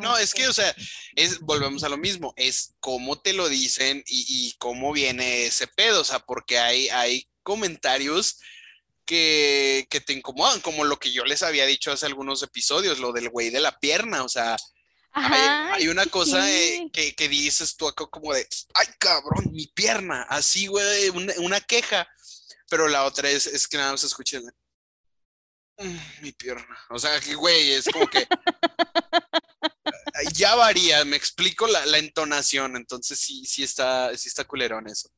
No, es que, o sea, es, volvemos a lo mismo, es cómo te lo dicen y, cómo viene ese pedo, o sea, porque hay, hay comentarios que, te incomodan, como lo que yo les había dicho hace algunos episodios, lo del güey de la pierna, o sea, hay, una cosa que, dices tú acá como de, ay cabrón, mi pierna, así, güey, una, queja, pero la otra es, es que nada más escuchen, mm, mi pierna, o sea, que güey, es como que... *laughs* ya varía, me explico la, entonación, entonces sí, sí está, sí está culerón eso.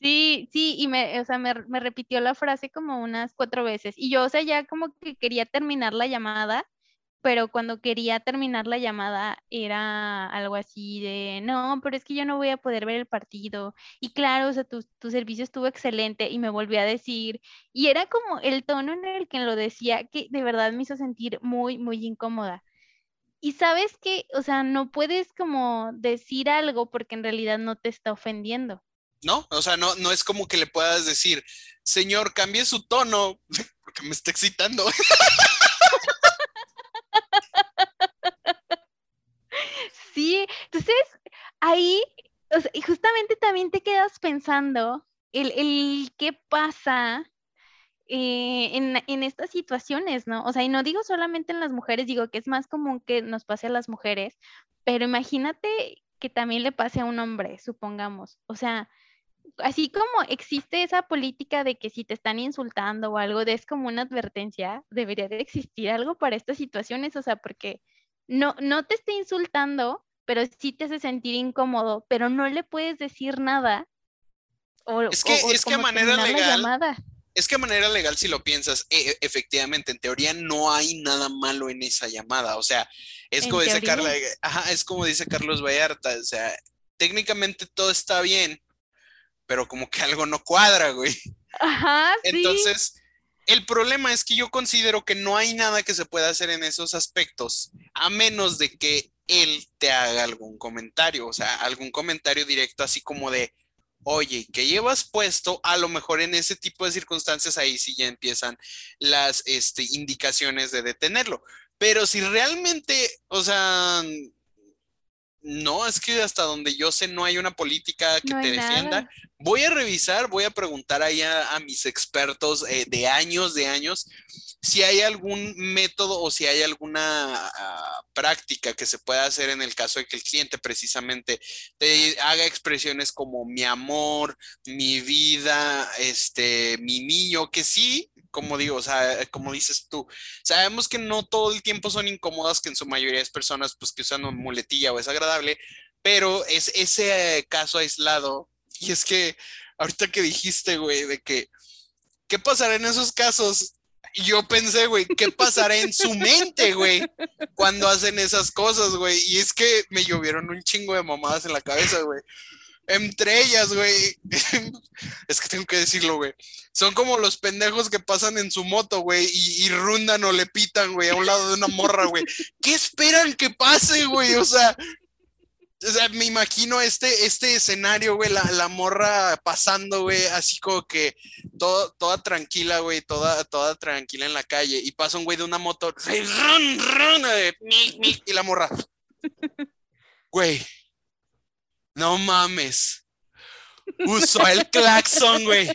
Sí, sí, y me, o sea, me, repitió la frase como unas cuatro veces. Y yo, o sea, ya como que quería terminar la llamada pero cuando quería terminar la llamada era algo así de, no, pero es que yo no voy a poder ver el partido. Y claro, o sea, tu, tu servicio estuvo excelente y me volvió a decir, y era como el tono en el que lo decía que de verdad me hizo sentir muy, muy incómoda. Y sabes que, o sea, no puedes como decir algo porque en realidad no te está ofendiendo. ¿no? O sea, no, no es como que le puedas decir, señor, cambie su tono, *laughs* porque me está excitando. *laughs* Sí, entonces ahí, o sea, y justamente también te quedas pensando el, el qué pasa eh, en, en, estas situaciones, ¿no? O sea, y no digo solamente en las mujeres, digo que es más común que nos pase a las mujeres, pero imagínate que también le pase a un hombre, supongamos. O sea, así como existe esa política de que si te están insultando o algo, es como una advertencia, debería de existir algo para estas situaciones, o sea, porque no, no te está insultando, pero sí te hace sentir incómodo, pero no le puedes decir nada. O, es que, es que a manera legal, es que a manera legal, si lo piensas, e, e, efectivamente, en teoría no hay nada malo en esa llamada. O sea, es como dice Carla, ajá, es como dice Carlos Vallarta, o sea, técnicamente todo está bien, pero como que algo no cuadra, güey. Ajá, Entonces, el problema es que yo considero que no hay nada que se pueda hacer en esos aspectos, a menos de que él te haga algún comentario, o sea, algún comentario directo así como de, oye, ¿qué llevas puesto? A lo mejor en ese tipo de circunstancias ahí sí ya empiezan las este, indicaciones de detenerlo. Pero si realmente, o sea, no, es que hasta donde yo sé no hay una política que te defienda. Voy a revisar, voy a preguntar ahí a, mis expertos eh, de años, de años, si hay algún método o si hay alguna ah, práctica que se pueda hacer en el caso de que el cliente precisamente te haga expresiones como mi amor, mi vida, este, mi niño, que sí, como digo, o sea, como dices tú, sabemos que no todo el tiempo son incómodas, que en su mayoría es personas pues que usan muletilla o es agradable, pero es ese caso aislado. Y es que ahorita que dijiste, güey, de que, ¿qué pasará en esos casos? yo pensé, güey, ¿qué pasará en su mente, güey, cuando hacen esas cosas, güey? Y es que me llovieron un chingo de mamadas en la cabeza, güey. Entre ellas, güey, *laughs* es que tengo que decirlo, güey. Son como los pendejos que pasan en su moto, güey, y, rundan o le pitan, güey, a un lado de una morra, güey. *laughs* ¿Qué esperan que pase, güey? O sea, o sea, me imagino este, este escenario, güey, la, la, morra pasando, güey, así como que todo, toda tranquila, güey, toda, toda tranquila en la calle. Y pasa un güey de una moto, run, run, y la morra. *laughs* Güey, no mames. Usó el claxon, güey.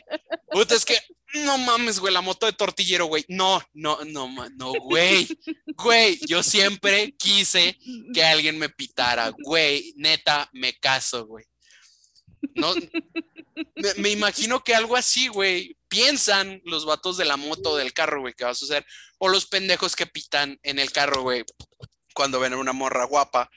Puta, es que, no mames, güey, la moto de tortillero, güey. No, no, no, no, güey. Güey, yo siempre quise que alguien me pitara. Güey, neta, me caso, güey. No, me, imagino que algo así, güey, piensan los vatos de la moto del carro, güey, que va a suceder. O los pendejos que pitan en el carro, güey, cuando ven a una morra guapa.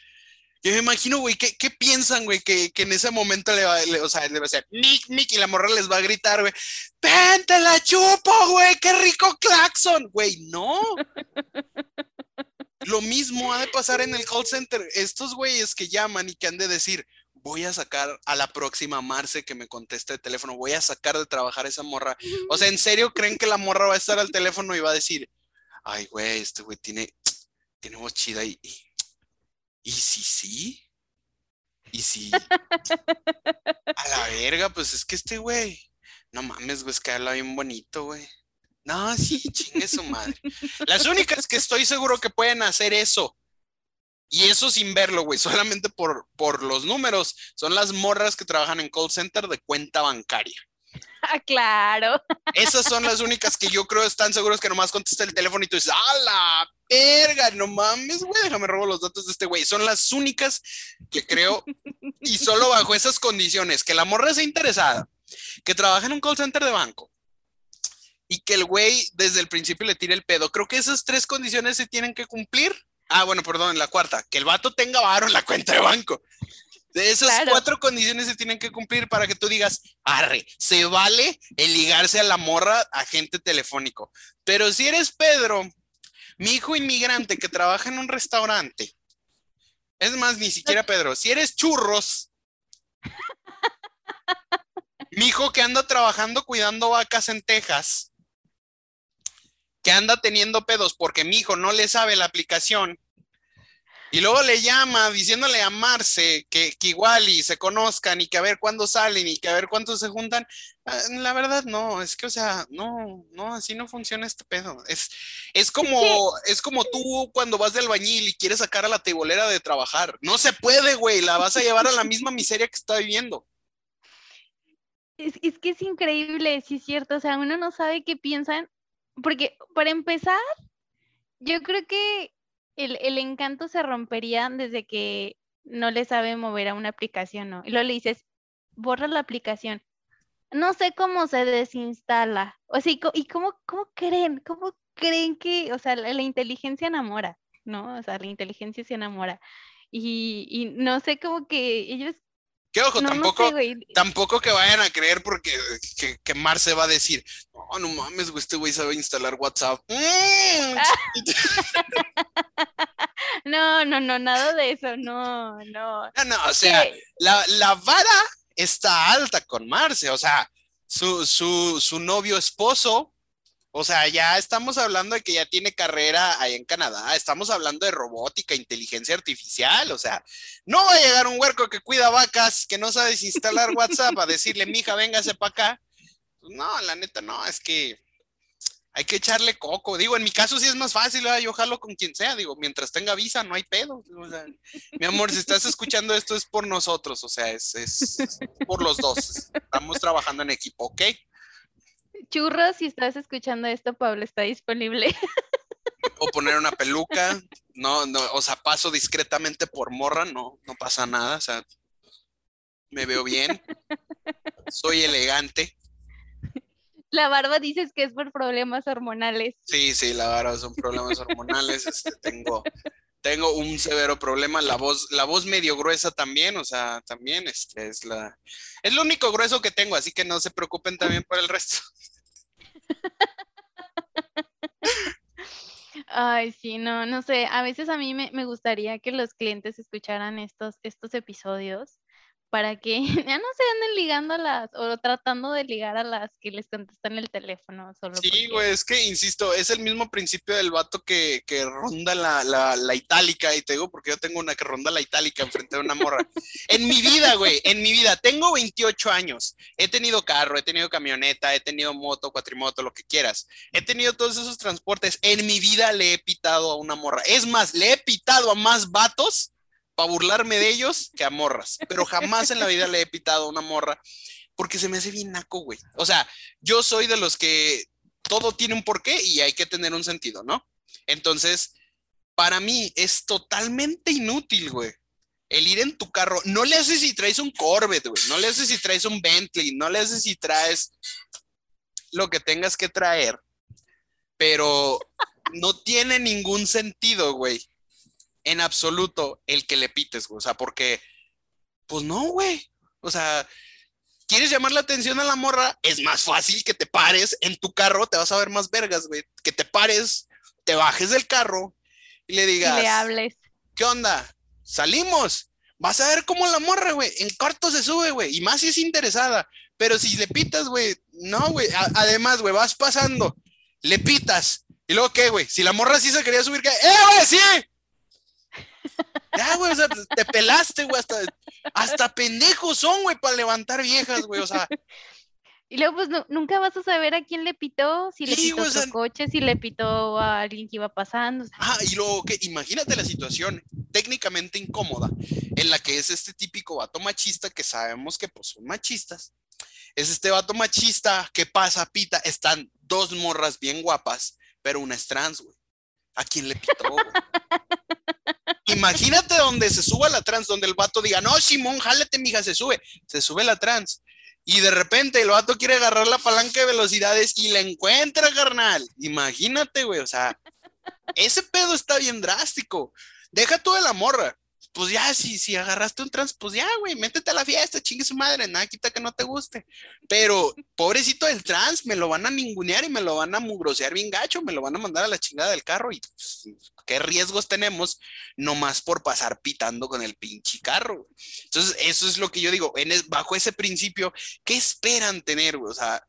Yo me imagino, güey, ¿qué, ¿qué, piensan, güey? Que, que, en ese momento le va, le, o sea, le va a decir, Nick, Nick, y la morra les va a gritar, güey, ¡Ven, te la chupo, güey! ¡Qué rico claxon! Güey, no. Lo mismo ha de pasar en el call center. Estos güeyes que llaman y que han de decir, voy a sacar a la próxima Marce que me conteste el teléfono, voy a sacar de trabajar esa morra. O sea, ¿en serio creen que la morra va a estar al teléfono y va a decir, ay, güey, este güey tiene, tiene voz chida ¿Y si sí? ¿Y si? *laughs* A la verga, pues es que este güey. No mames, güey, es que habla bien bonito, güey. No, sí, chingue su madre. Las únicas que estoy seguro que pueden hacer eso, y eso sin verlo, güey, solamente por, por los números, son las morras que trabajan en call center de cuenta bancaria. *laughs* Ah, claro. Esas son las únicas que yo creo están seguros que nomás contesta el teléfono y tú dices, ¡ah, la verga! No mames, güey, déjame robo los datos de este güey. Son las únicas que creo, y solo bajo esas condiciones, que la morra sea interesada, que trabaja en un call center de banco y que el güey desde el principio le tire el pedo. Creo que esas tres condiciones se tienen que cumplir. Ah, bueno, perdón, la cuarta, que el vato tenga varo en la cuenta de banco. De esas cuatro condiciones se tienen que cumplir para que tú digas, arre, se vale el ligarse a la morra agente telefónico. Pero si eres Pedro, Mi hijo inmigrante que trabaja en un restaurante. Es más, ni siquiera Pedro, si eres churros. Mi hijo que anda trabajando cuidando vacas en Texas, que anda teniendo pedos porque mi hijo no le sabe la aplicación y luego le llama diciéndole a Marce que, igual y se conozcan y que a ver cuándo salen y que a ver cuántos se juntan. Ah, la verdad, no, es que, o sea, no, no, así no funciona este pedo. Es, es como, es como tú cuando vas de albañil y quieres sacar a la tebolera de trabajar. No se puede, güey, la vas a llevar a la misma miseria que está viviendo. Es, es que es increíble, sí es cierto, o sea, uno no sabe qué piensan, porque para empezar, yo creo que el, encanto se rompería desde que no le sabe mover a una aplicación, ¿no? Y luego le dices, borra la aplicación. No sé cómo se desinstala. O sea, ¿y cómo, cómo creen? ¿Cómo creen que, o sea, la, inteligencia enamora, ¿no? O sea, la inteligencia se enamora. Y, y no sé cómo que ellos ¿Qué ojo, tampoco, tampoco que vayan a creer porque que, que Marce va a decir, no, no mames, güey, este güey sabe instalar WhatsApp. Mm. *laughs* no, no, no, nada de eso, no, no. No, no, o sea, la, la, vara está alta con Marce, o sea, su, su, su novio esposo o sea, ya estamos hablando de que ya tiene carrera ahí en Canadá, estamos hablando de robótica, inteligencia artificial, o sea, no va a llegar un huerco que cuida vacas, que no sabe instalar WhatsApp a decirle, mija, véngase para acá. Pues no, la neta, no, es que hay que echarle coco. Digo, en mi caso sí es más fácil, yo jalo con quien sea, digo, mientras tenga visa no hay pedo. mi amor, si estás escuchando esto es por nosotros, o sea, es, es por los dos. Estamos trabajando en equipo, ¿ok? Churros, si estás escuchando esto, Pablo está disponible. O poner una peluca, no, no, o sea, paso discretamente por morra, no, no pasa nada, o sea, me veo bien, soy elegante. La barba dices que es por problemas hormonales. Sí, sí, la barba son problemas hormonales, este, tengo, tengo un severo problema, la voz, la voz medio gruesa también, o sea, también este, es la, es lo único grueso que tengo, así que no se preocupen también por el resto. Ay, sí, no, no sé. A veces a mí me, me, gustaría que los clientes escucharan estos, estos episodios para que *laughs* ya no se anden ligando a las, o tratando de ligar a las que les contestan el teléfono. Solo sí, güey, es que, insisto, es el mismo principio del vato que, que ronda la, la, la, itálica, y te digo porque yo tengo una que ronda la itálica enfrente de una morra. en mi vida, güey, en mi vida, tengo 28 años, he tenido carro, he tenido camioneta, he tenido moto, cuatrimoto, lo que quieras, he tenido todos esos transportes, en mi vida le he pitado a una morra. Es más, le he pitado a más vatos para burlarme de ellos que a morras. Pero jamás en la vida le he pitado a una morra porque se me hace bien naco, güey. O sea, yo soy de los que todo tiene un porqué y hay que tener un sentido, ¿no? Entonces, para mí es totalmente inútil, güey. El ir en tu carro, no le haces si traes un Corvette, güey, no le haces si traes un Bentley, no le haces si traes lo que tengas que traer, pero no tiene ningún sentido, güey, en absoluto el que le pites, güey. O sea, porque, pues no, güey. O sea, ¿quieres llamar la atención a la morra? Es más fácil que te pares en tu carro, te vas a ver más vergas, güey. Que te pares, te bajes del carro y le digas. le hables. ¿Qué onda? Salimos. Vas a ver cómo la morra, güey, en corto se sube, güey. Y más si es interesada. Pero si le pitas, güey, no, güey. Además, güey, vas pasando, le pitas. ¿Y luego qué, güey? Si la morra sí se quería subir, ¿qué? ¡Eh, güey, sí! Ya, güey, o sea, te pelaste, güey, hasta, hasta pendejos son, güey, para levantar viejas, güey, o sea. *laughs* Y luego, pues, nunca vas a saber a quién le pitó, si le pitó a coche, si le pitó a alguien que iba pasando. Ah, y luego, que imagínate la situación técnicamente incómoda en la que es este típico vato machista que sabemos que, pues, son machistas. Es este vato machista que pasa, pita, están dos morras bien guapas, pero una es trans, güey. ¿A quién le pitó, güey? *laughs* Imagínate donde se suba la trans, donde el vato diga, no, Simón, jálate, mija, se sube. Se sube la trans. Y de repente el vato quiere agarrar la palanca de velocidades y la encuentra, carnal. Imagínate, güey. O sea, ese pedo está bien drástico. Deja tú de la morra. Pues ya, si, si agarraste un trans, pues ya, güey, métete a la fiesta, chingue su madre, nada quita que no te guste. Pero, pobrecito del trans, me lo van a ningunear y me lo van a mugrosear bien gacho, me lo van a mandar a la chingada del carro y pues, qué riesgos tenemos nomás por pasar pitando con el pinche carro. Entonces, eso es lo que yo digo, bajo ese principio, ¿qué esperan tener? O sea,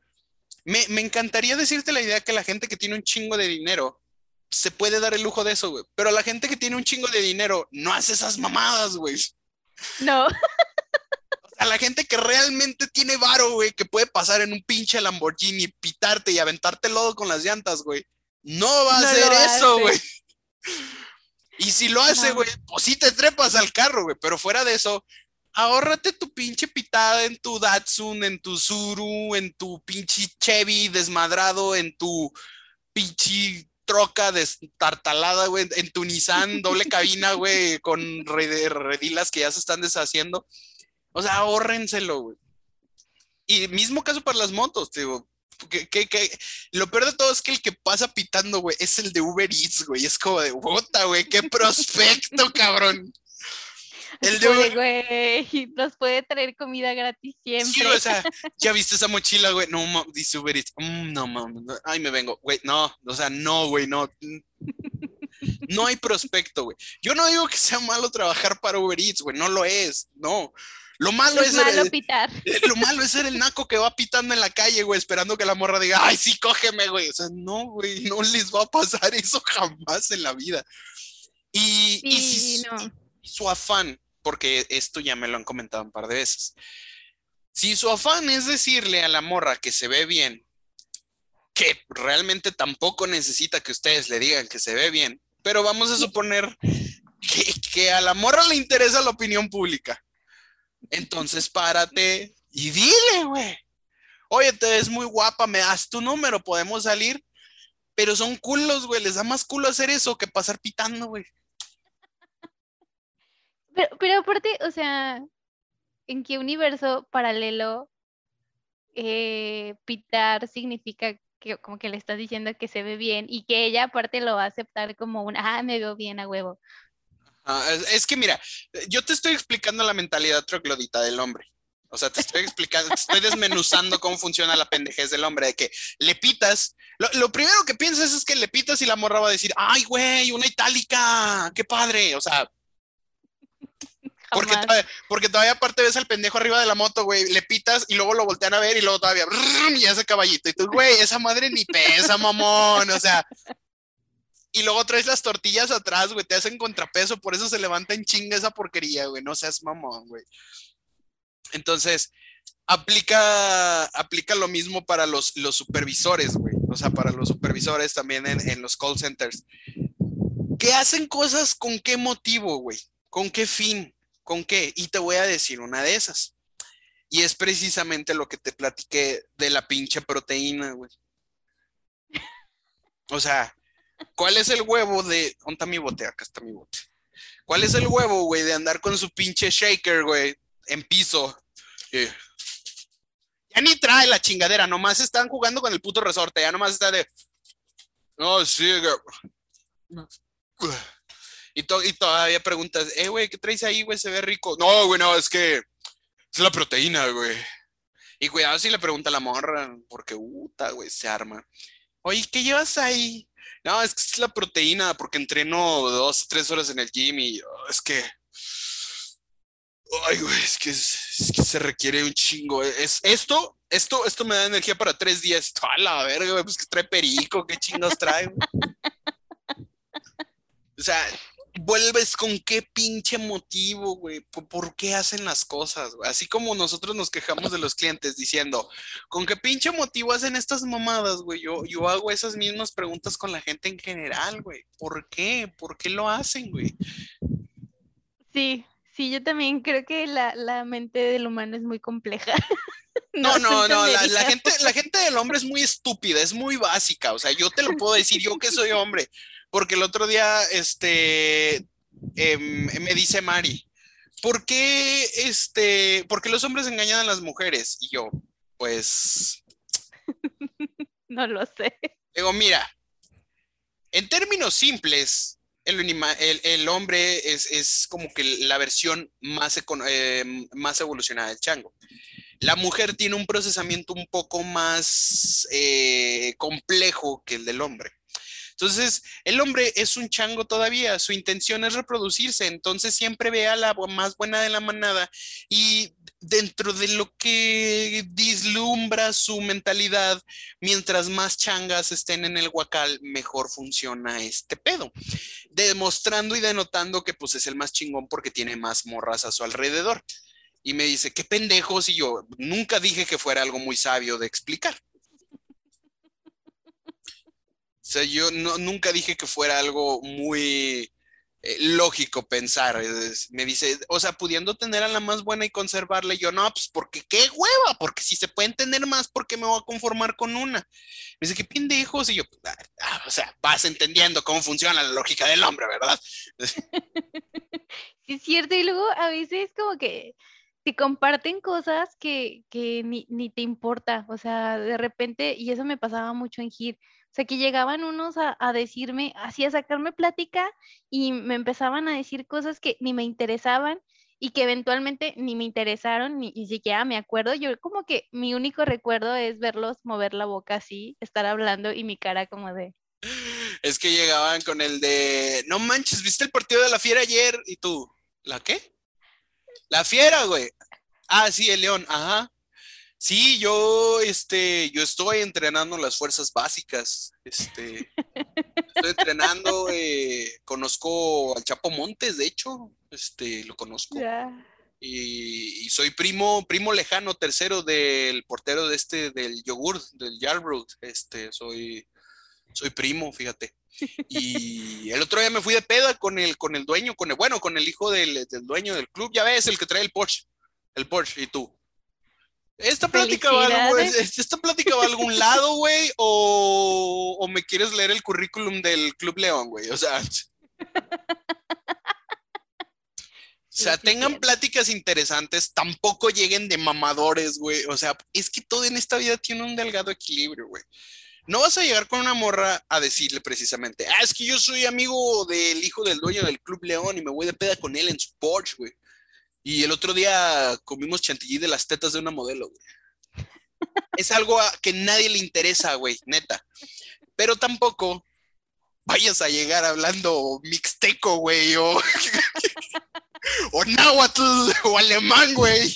me, me encantaría decirte la idea que la gente que tiene un chingo de dinero se puede dar el lujo de eso, güey. Pero la gente que tiene un chingo de dinero no hace esas mamadas, güey. No. *laughs* A la gente que realmente tiene varo, güey, que puede pasar en un pinche Lamborghini, pitarte y aventarte lodo con las llantas, güey. No va a hacer eso, güey. Y si lo hace, güey, pues sí te trepas al carro, güey. Pero fuera de eso, ahórrate tu pinche pitada en tu Datsun, en tu Zuru, en tu pinche Chevy desmadrado, en tu pinche troca destartalada, güey, en tu Nissan, doble cabina, güey, con redilas que ya se están deshaciendo. O sea, ahórrenselo, güey. Y mismo caso para las motos, digo. Que, que, lo peor de todo es que el que pasa pitando, güey, es el de Uber Eats, güey. Es como de, puta, güey, qué prospecto, cabrón. El de güey, nos puede traer comida gratis siempre. Sí, o sea, *laughs* ya viste esa mochila, güey. No, dice Uber Eats. Mm, no, mames. Ay, me vengo. Güey, no, o sea, no, güey, no. *laughs* No hay prospecto, güey. Yo no digo que sea malo trabajar para Uber Eats, güey. No lo es, no. Lo malo es, malo pitar. *laughs* Lo malo es ser el naco que va pitando en la calle, güey, esperando que la morra diga, ay, sí, cógeme, güey. O sea, no, güey, no les va a pasar eso jamás en la vida. Y, y si su afán porque esto ya me lo han comentado un par de veces. Si su afán es decirle a la morra que se ve bien, que realmente tampoco necesita que ustedes le digan que se ve bien, pero vamos a suponer que, a la morra le interesa la opinión pública. Entonces párate y dile, güey. Oye, te ves muy guapa, me das tu número, podemos salir. Pero son culos, güey. Les da más culo hacer eso que pasar pitando, güey. Pero, aparte, o sea, ¿en qué universo paralelo eh, pitar significa que como que le estás diciendo que se ve bien y que ella aparte lo va a aceptar como un, ah, me veo bien a huevo? es que mira, yo te estoy explicando la mentalidad troglodita del hombre. O sea, te estoy explicando, te estoy desmenuzando cómo funciona la pendejez del hombre, de que le pitas. Lo, lo, primero que piensas es que le pitas y la morra va a decir, ay, güey, una itálica, qué padre. O sea, porque todavía, porque todavía aparte ves al pendejo arriba de la moto, güey, le pitas y luego lo voltean a ver y luego todavía, y ese caballito. Y tú, güey, esa madre ni pesa, mamón, o sea. Y luego traes las tortillas atrás, güey, te hacen contrapeso, por eso se levanta en chinga esa porquería, güey, no seas mamón, güey. Entonces, aplica, aplica lo mismo para los, los supervisores, güey. O sea, para los supervisores también en, en los call centers. ¿Qué hacen cosas con qué motivo, güey? ¿Con qué fin? ¿Con qué? Y te voy a decir una de esas. Y es precisamente lo que te platiqué de la pinche proteína, güey. O sea, ¿cuál es el huevo de... ¿Dónde está mi bote? Acá está mi bote. ¿Cuál es el huevo, güey, de andar con su pinche shaker, güey, en piso? Ya ni trae la chingadera, nomás están jugando con el puto resorte, ya nomás está de... No, sí, güey. Y, todavía preguntas, eh, güey, ¿qué traes ahí, güey? Se ve rico. No, güey, no, es que es la proteína, güey. Y cuidado si le pregunta a la morra, porque, puta, güey, se arma. Oye, ¿qué llevas ahí? No, es que es la proteína, porque entreno dos, tres horas en el gym y oh, es que. Ay, güey, es que, es, que se requiere un chingo. Es esto, esto, esto me da energía para tres días. A la verga, güey, pues que trae perico, qué chingos trae. *laughs* O sea, vuelves con qué pinche motivo, güey. ¿Por, qué hacen las cosas? Así como nosotros nos quejamos de los clientes diciendo, ¿con qué pinche motivo hacen estas mamadas, güey? Yo, yo hago esas mismas preguntas con la gente en general, güey. ¿Por qué? ¿Por qué lo hacen, güey? Sí, sí, yo también creo que la, mente del humano es muy compleja. *laughs* No, no, no, la, la, gente, la gente del hombre es muy estúpida, es muy básica. O sea, yo te lo puedo decir, yo que soy hombre porque el otro día, este, em, me dice Mari, ¿por qué, este, por qué los hombres engañan a las mujeres? Y yo, pues... *laughs* no lo sé. Digo, mira, en términos simples, El, anima- el, el hombre es, es como que la versión más, eh, más evolucionada del chango. La mujer tiene un procesamiento un poco más eh, complejo que el del hombre. Entonces, el hombre es un chango todavía, su intención es reproducirse, entonces siempre ve a la más buena de la manada y dentro de lo que dislumbra su mentalidad, mientras más changas estén en el huacal, mejor funciona este pedo, demostrando y denotando que pues es el más chingón porque tiene más morras a su alrededor. Y me dice, qué pendejos, y yo nunca dije que fuera algo muy sabio de explicar. O sea, yo no, nunca dije que fuera algo muy eh, lógico pensar. Me dice, o sea, pudiendo tener a la más buena y conservarla, yo no, pues porque qué hueva, porque si se pueden tener más, ¿por qué me voy a conformar con una? Me dice, qué pendejos, y yo, "Ah, ah, o sea, vas entendiendo cómo funciona la lógica del hombre, ¿verdad? *laughs* Sí, es cierto, y luego a veces como que te comparten cosas que, que ni, ni te importa, o sea, de repente, y eso me pasaba mucho en GIR, sea, que llegaban unos a, a decirme, así a sacarme plática y me empezaban a decir cosas que ni me interesaban y que eventualmente ni me interesaron, ni, ni siquiera me acuerdo, yo como que mi único recuerdo es verlos mover la boca así, estar hablando y mi cara como de... Es que llegaban con el de, no manches, ¿viste el partido de la fiera ayer? Y tú, ¿la qué? La fiera, güey. Ah, sí, el león, ajá. Sí, yo, este, yo estoy entrenando las fuerzas básicas. Este, estoy entrenando, eh, conozco al Chapo Montes, de hecho, este, lo conozco. Y soy primo, primo lejano tercero del portero de este, del yogur, del Yarbrough. Este, soy, soy primo, fíjate. Y el otro día me fui de peda con el, con el dueño, con el, bueno, con el hijo del, del dueño del club, ya ves, el que trae el Porsche, el Porsche, y tú. ¿Esta plática va, algo-. ¿Esta plática va a algún lado, güey? O, ¿O me quieres leer el currículum del Club León, güey? O sea. O sea, tengan pláticas interesantes, tampoco lleguen de mamadores, güey. O sea, es que todo en esta vida tiene un delgado equilibrio, güey. No vas a llegar con una morra a decirle precisamente, ah, es que yo soy amigo del hijo del dueño del Club León y me voy de peda con él en su Porsche, güey. Y el otro día comimos chantilly de las tetas de una modelo, güey. Es algo a- que nadie le interesa, güey, neta. Pero tampoco vayas a llegar hablando mixteco, güey, o, o náhuatl, o alemán, güey.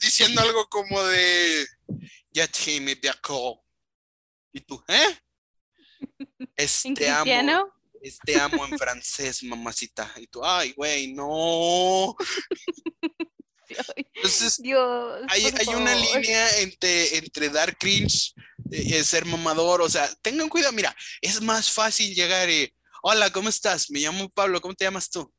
Diciendo algo como de, ya te me. ¿Y tú, eh? ¿En Este amo. Cristiano? Este amo en francés, mamacita. Y tú, ay, güey, no. *laughs* Entonces, Dios. hay, hay una línea entre, entre dar cringe y y ser mamador. O sea, tengan cuidado. Mira, es más fácil llegar y, hola, ¿cómo estás? Me llamo Pablo, ¿cómo te llamas tú?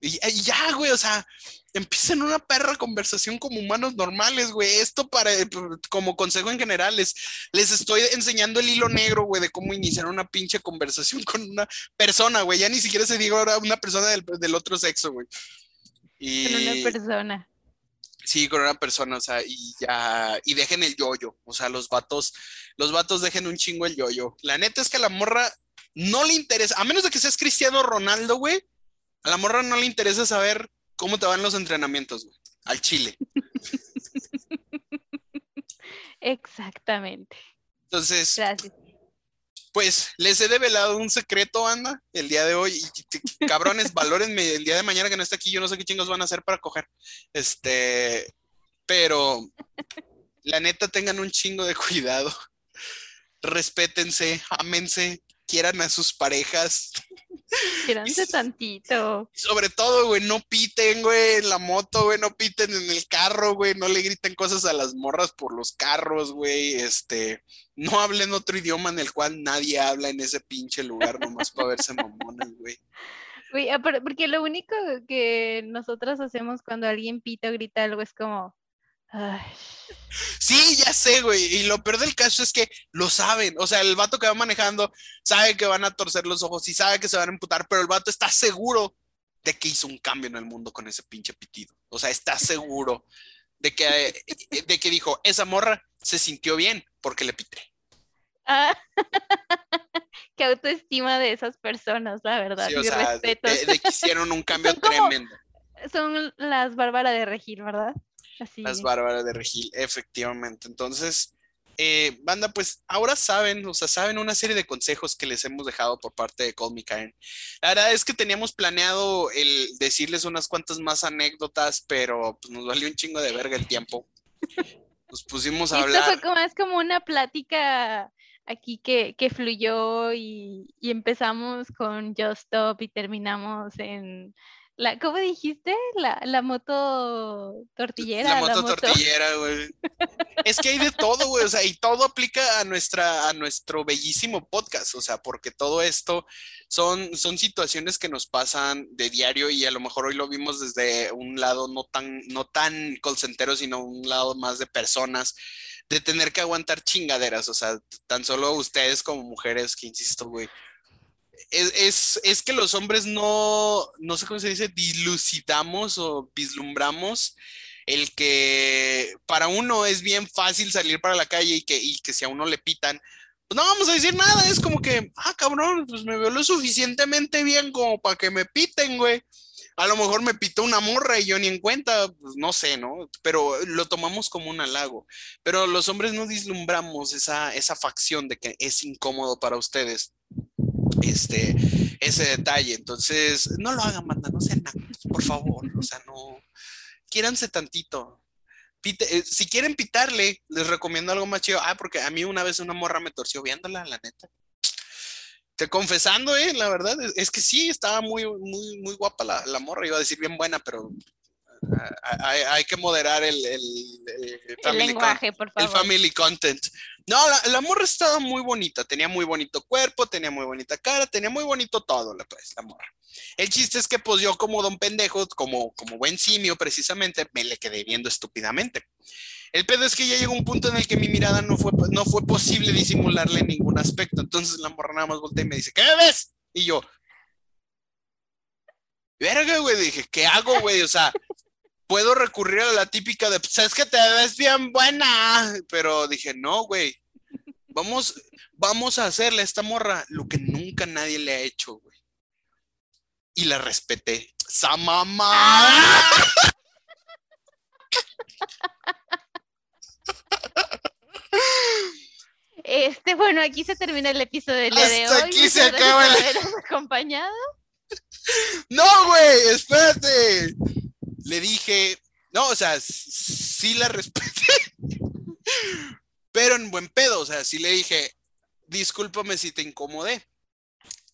Y, y ya, güey, o sea, empiezan una perra conversación como humanos normales, güey. Esto para, como consejo en general, les, les estoy enseñando el hilo negro, güey, de cómo iniciar una pinche conversación *laughs* con una persona, güey. Ya ni siquiera se diga ahora una persona del, del otro sexo, güey. Y... Con una persona. Sí, con una persona, o sea, y ya, y dejen el yoyo, o sea, los vatos, los vatos dejen un chingo el yoyo. La neta es que a la morra no le interesa, a menos de que seas Cristiano Ronaldo, güey, a la morra no le interesa saber cómo te van los entrenamientos, güey, al chile. Exactamente. Entonces, Gracias. pues, les he develado un secreto, anda, el día de hoy, y cabrones, *laughs* valórenme el día de mañana que no esté aquí, yo no sé qué chingos van a hacer para coger, este, pero, la neta, tengan un chingo de cuidado. respétense, ámense, quieran a sus parejas. Quédense tantito. Sobre todo, güey, no piten, güey, en la moto, güey, no piten en el carro, güey, no le griten cosas a las morras por los carros, güey, este, no hablen otro idioma en el cual nadie habla en ese pinche lugar nomás para verse mamones, güey. Güey, porque lo único que nosotras hacemos cuando alguien pita o grita algo es como. "Ay". Sí, ya sé, güey. Y lo peor del caso es que lo saben. O sea, el vato que va manejando sabe que van a torcer los ojos y sabe que se van a emputar, pero el vato está seguro de que hizo un cambio en el mundo con ese pinche pitido. O sea, está seguro de que, de que dijo, esa morra se sintió bien porque le pité. Ah, *laughs* qué autoestima de esas personas, la verdad. Sí, o sea, respeto. de que hicieron un *laughs* cambio Son como- tremendo. Son las Bárbara de Regil, ¿verdad? Así. Las bárbaras de Regil, efectivamente. Entonces, eh, banda, pues ahora saben, o sea, saben una serie de consejos que les hemos dejado por parte de Call Me Karen. La verdad es que teníamos planeado el decirles unas cuantas más anécdotas, pero pues, nos valió un chingo de verga el tiempo. Nos pusimos a Esto fue hablar. como, es como una plática aquí que, que fluyó y, y empezamos con Just Stop y terminamos en la, ¿cómo dijiste? La, la moto tortillera. La moto tortillera, güey. Es que hay de todo, güey, o sea, y todo aplica a nuestra, a nuestro bellísimo podcast, o sea, porque todo esto son, son situaciones que nos pasan de diario y a lo mejor hoy lo vimos desde un lado no tan, no tan colcentero, sino un lado más de personas, de tener que aguantar chingaderas, o sea, tan solo ustedes como mujeres, que insisto, güey. Es, es, es que los hombres no, no sé cómo se dice, dilucidamos o vislumbramos el que para uno es bien fácil salir para la calle y que, y que si a uno le pitan, pues no vamos a decir nada, es como que, ah, cabrón, pues me veo lo suficientemente bien como para que me piten, güey. A lo mejor me pitó una morra y yo ni en cuenta, pues no sé, ¿no? Pero lo tomamos como un halago. Pero los hombres no vislumbramos esa, esa facción de que es incómodo para ustedes este, ese detalle. Entonces, no lo hagan, banda, no sean nacos, por favor. O sea, no, quiéranse tantito. Pite- eh, si quieren pitarle, les recomiendo algo más chido. Ah, porque a mí una vez una morra me torció viéndola, la neta. Te confesando, eh, la verdad, es, es que sí, estaba muy, muy, muy guapa la, la morra, iba a decir bien buena, pero ah, hay, hay que moderar el, el, el El lenguaje, por el favor. family content. No, la, morra estaba muy bonita, tenía muy bonito cuerpo, tenía muy bonita cara, tenía muy bonito todo, la, pues, la morra. El chiste es que pues yo como don pendejo, como, como buen simio precisamente, me le quedé viendo estúpidamente. El pedo es que ya llegó un punto en el que mi mirada no fue, no fue posible disimularle en ningún aspecto. Entonces la morra nada más voltea y me dice, ¿qué ves? Y yo, verga, güey, dije, ¿qué hago, güey? O sea, puedo recurrir a la típica de, pues es que te ves bien buena, pero dije, no, güey, vamos, vamos a hacerle a esta morra lo que nunca nadie le ha hecho, güey. Y la respeté. ¡Sa mamá! Este, bueno, aquí se termina el episodio del día de hoy. aquí se acaba el- acompañado. *laughs* No, güey, espérate. Le dije, no, o sea, sí la respeté, *laughs* pero en buen pedo, o sea, sí le dije, discúlpame si te incomodé.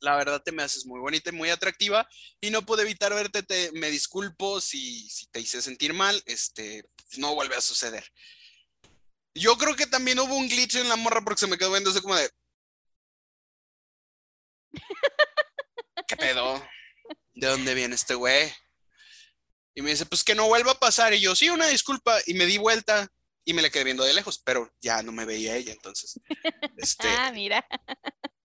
La verdad te me haces muy bonita y muy atractiva y no pude evitar verte, te, me disculpo si, si te hice sentir mal, este, no vuelve a suceder. Yo creo que también hubo un glitch en la morra porque se me quedó viendo así como de... *laughs* ¿Qué pedo? ¿De dónde viene este güey? Y me dice, pues que no vuelva a pasar. Y yo, sí, una disculpa. Y me di vuelta y me le quedé viendo de lejos, pero ya no me veía ella. Entonces, *laughs* este, Ah, mira.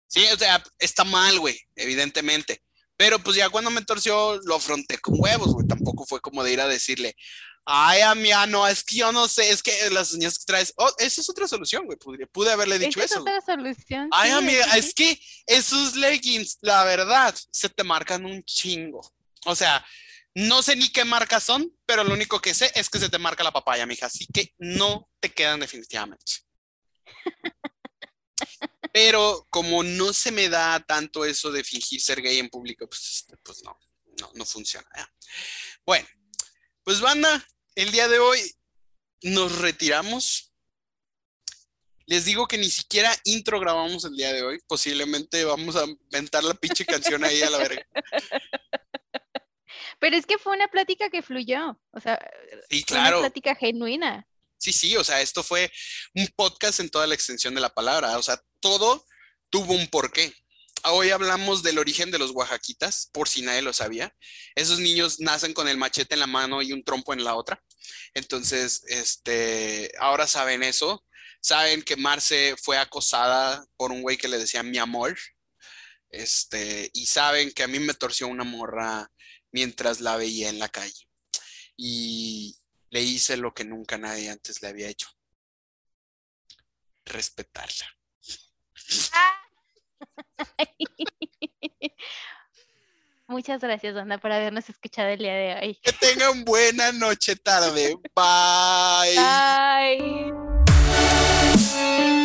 sí, o sea, está mal, güey, evidentemente. Pero pues ya cuando me torció, lo afronté con huevos, güey. Tampoco fue como de ir a decirle, ay, amiga, no, es que yo no sé, es que las uñas que traes. Oh, esa es otra solución, güey. Pude, pude haberle dicho Esa es eso. güey. otra solución. Ay, sí, amiga, sí, es que esos leggings, la verdad, se te marcan un chingo. O sea, no sé ni qué marcas son, pero lo único que sé es que se te marca la papaya, mija. Así que no te quedan definitivamente. *laughs* Pero como no se me da tanto eso de fingir ser gay en público, pues, este, pues no, no, no funciona. Bueno, pues banda, el día de hoy nos retiramos. Les digo que ni siquiera intro grabamos el día de hoy. Posiblemente vamos a inventar la pinche canción ahí a la verga. *laughs* Pero es que fue una plática que fluyó. O sea, Sí, fue una claro. plática genuina. Sí, sí, o sea, esto fue un podcast en toda la extensión de la palabra. O sea, todo tuvo un porqué. Hoy hablamos del origen de los oaxaquitas, por si nadie lo sabía. Esos niños nacen con el machete en la mano y un trompo en la otra. Entonces, este, ahora saben eso. Saben que Marce fue acosada por un güey que le decía mi amor. Este, y saben que a mí me torció una morra mientras la veía en la calle. Y le hice lo que nunca nadie antes le había hecho. Respetarla. *laughs* Muchas gracias, Ana, por habernos escuchado el día de hoy. Que tengan buena noche, tarde. *laughs* Bye. Bye.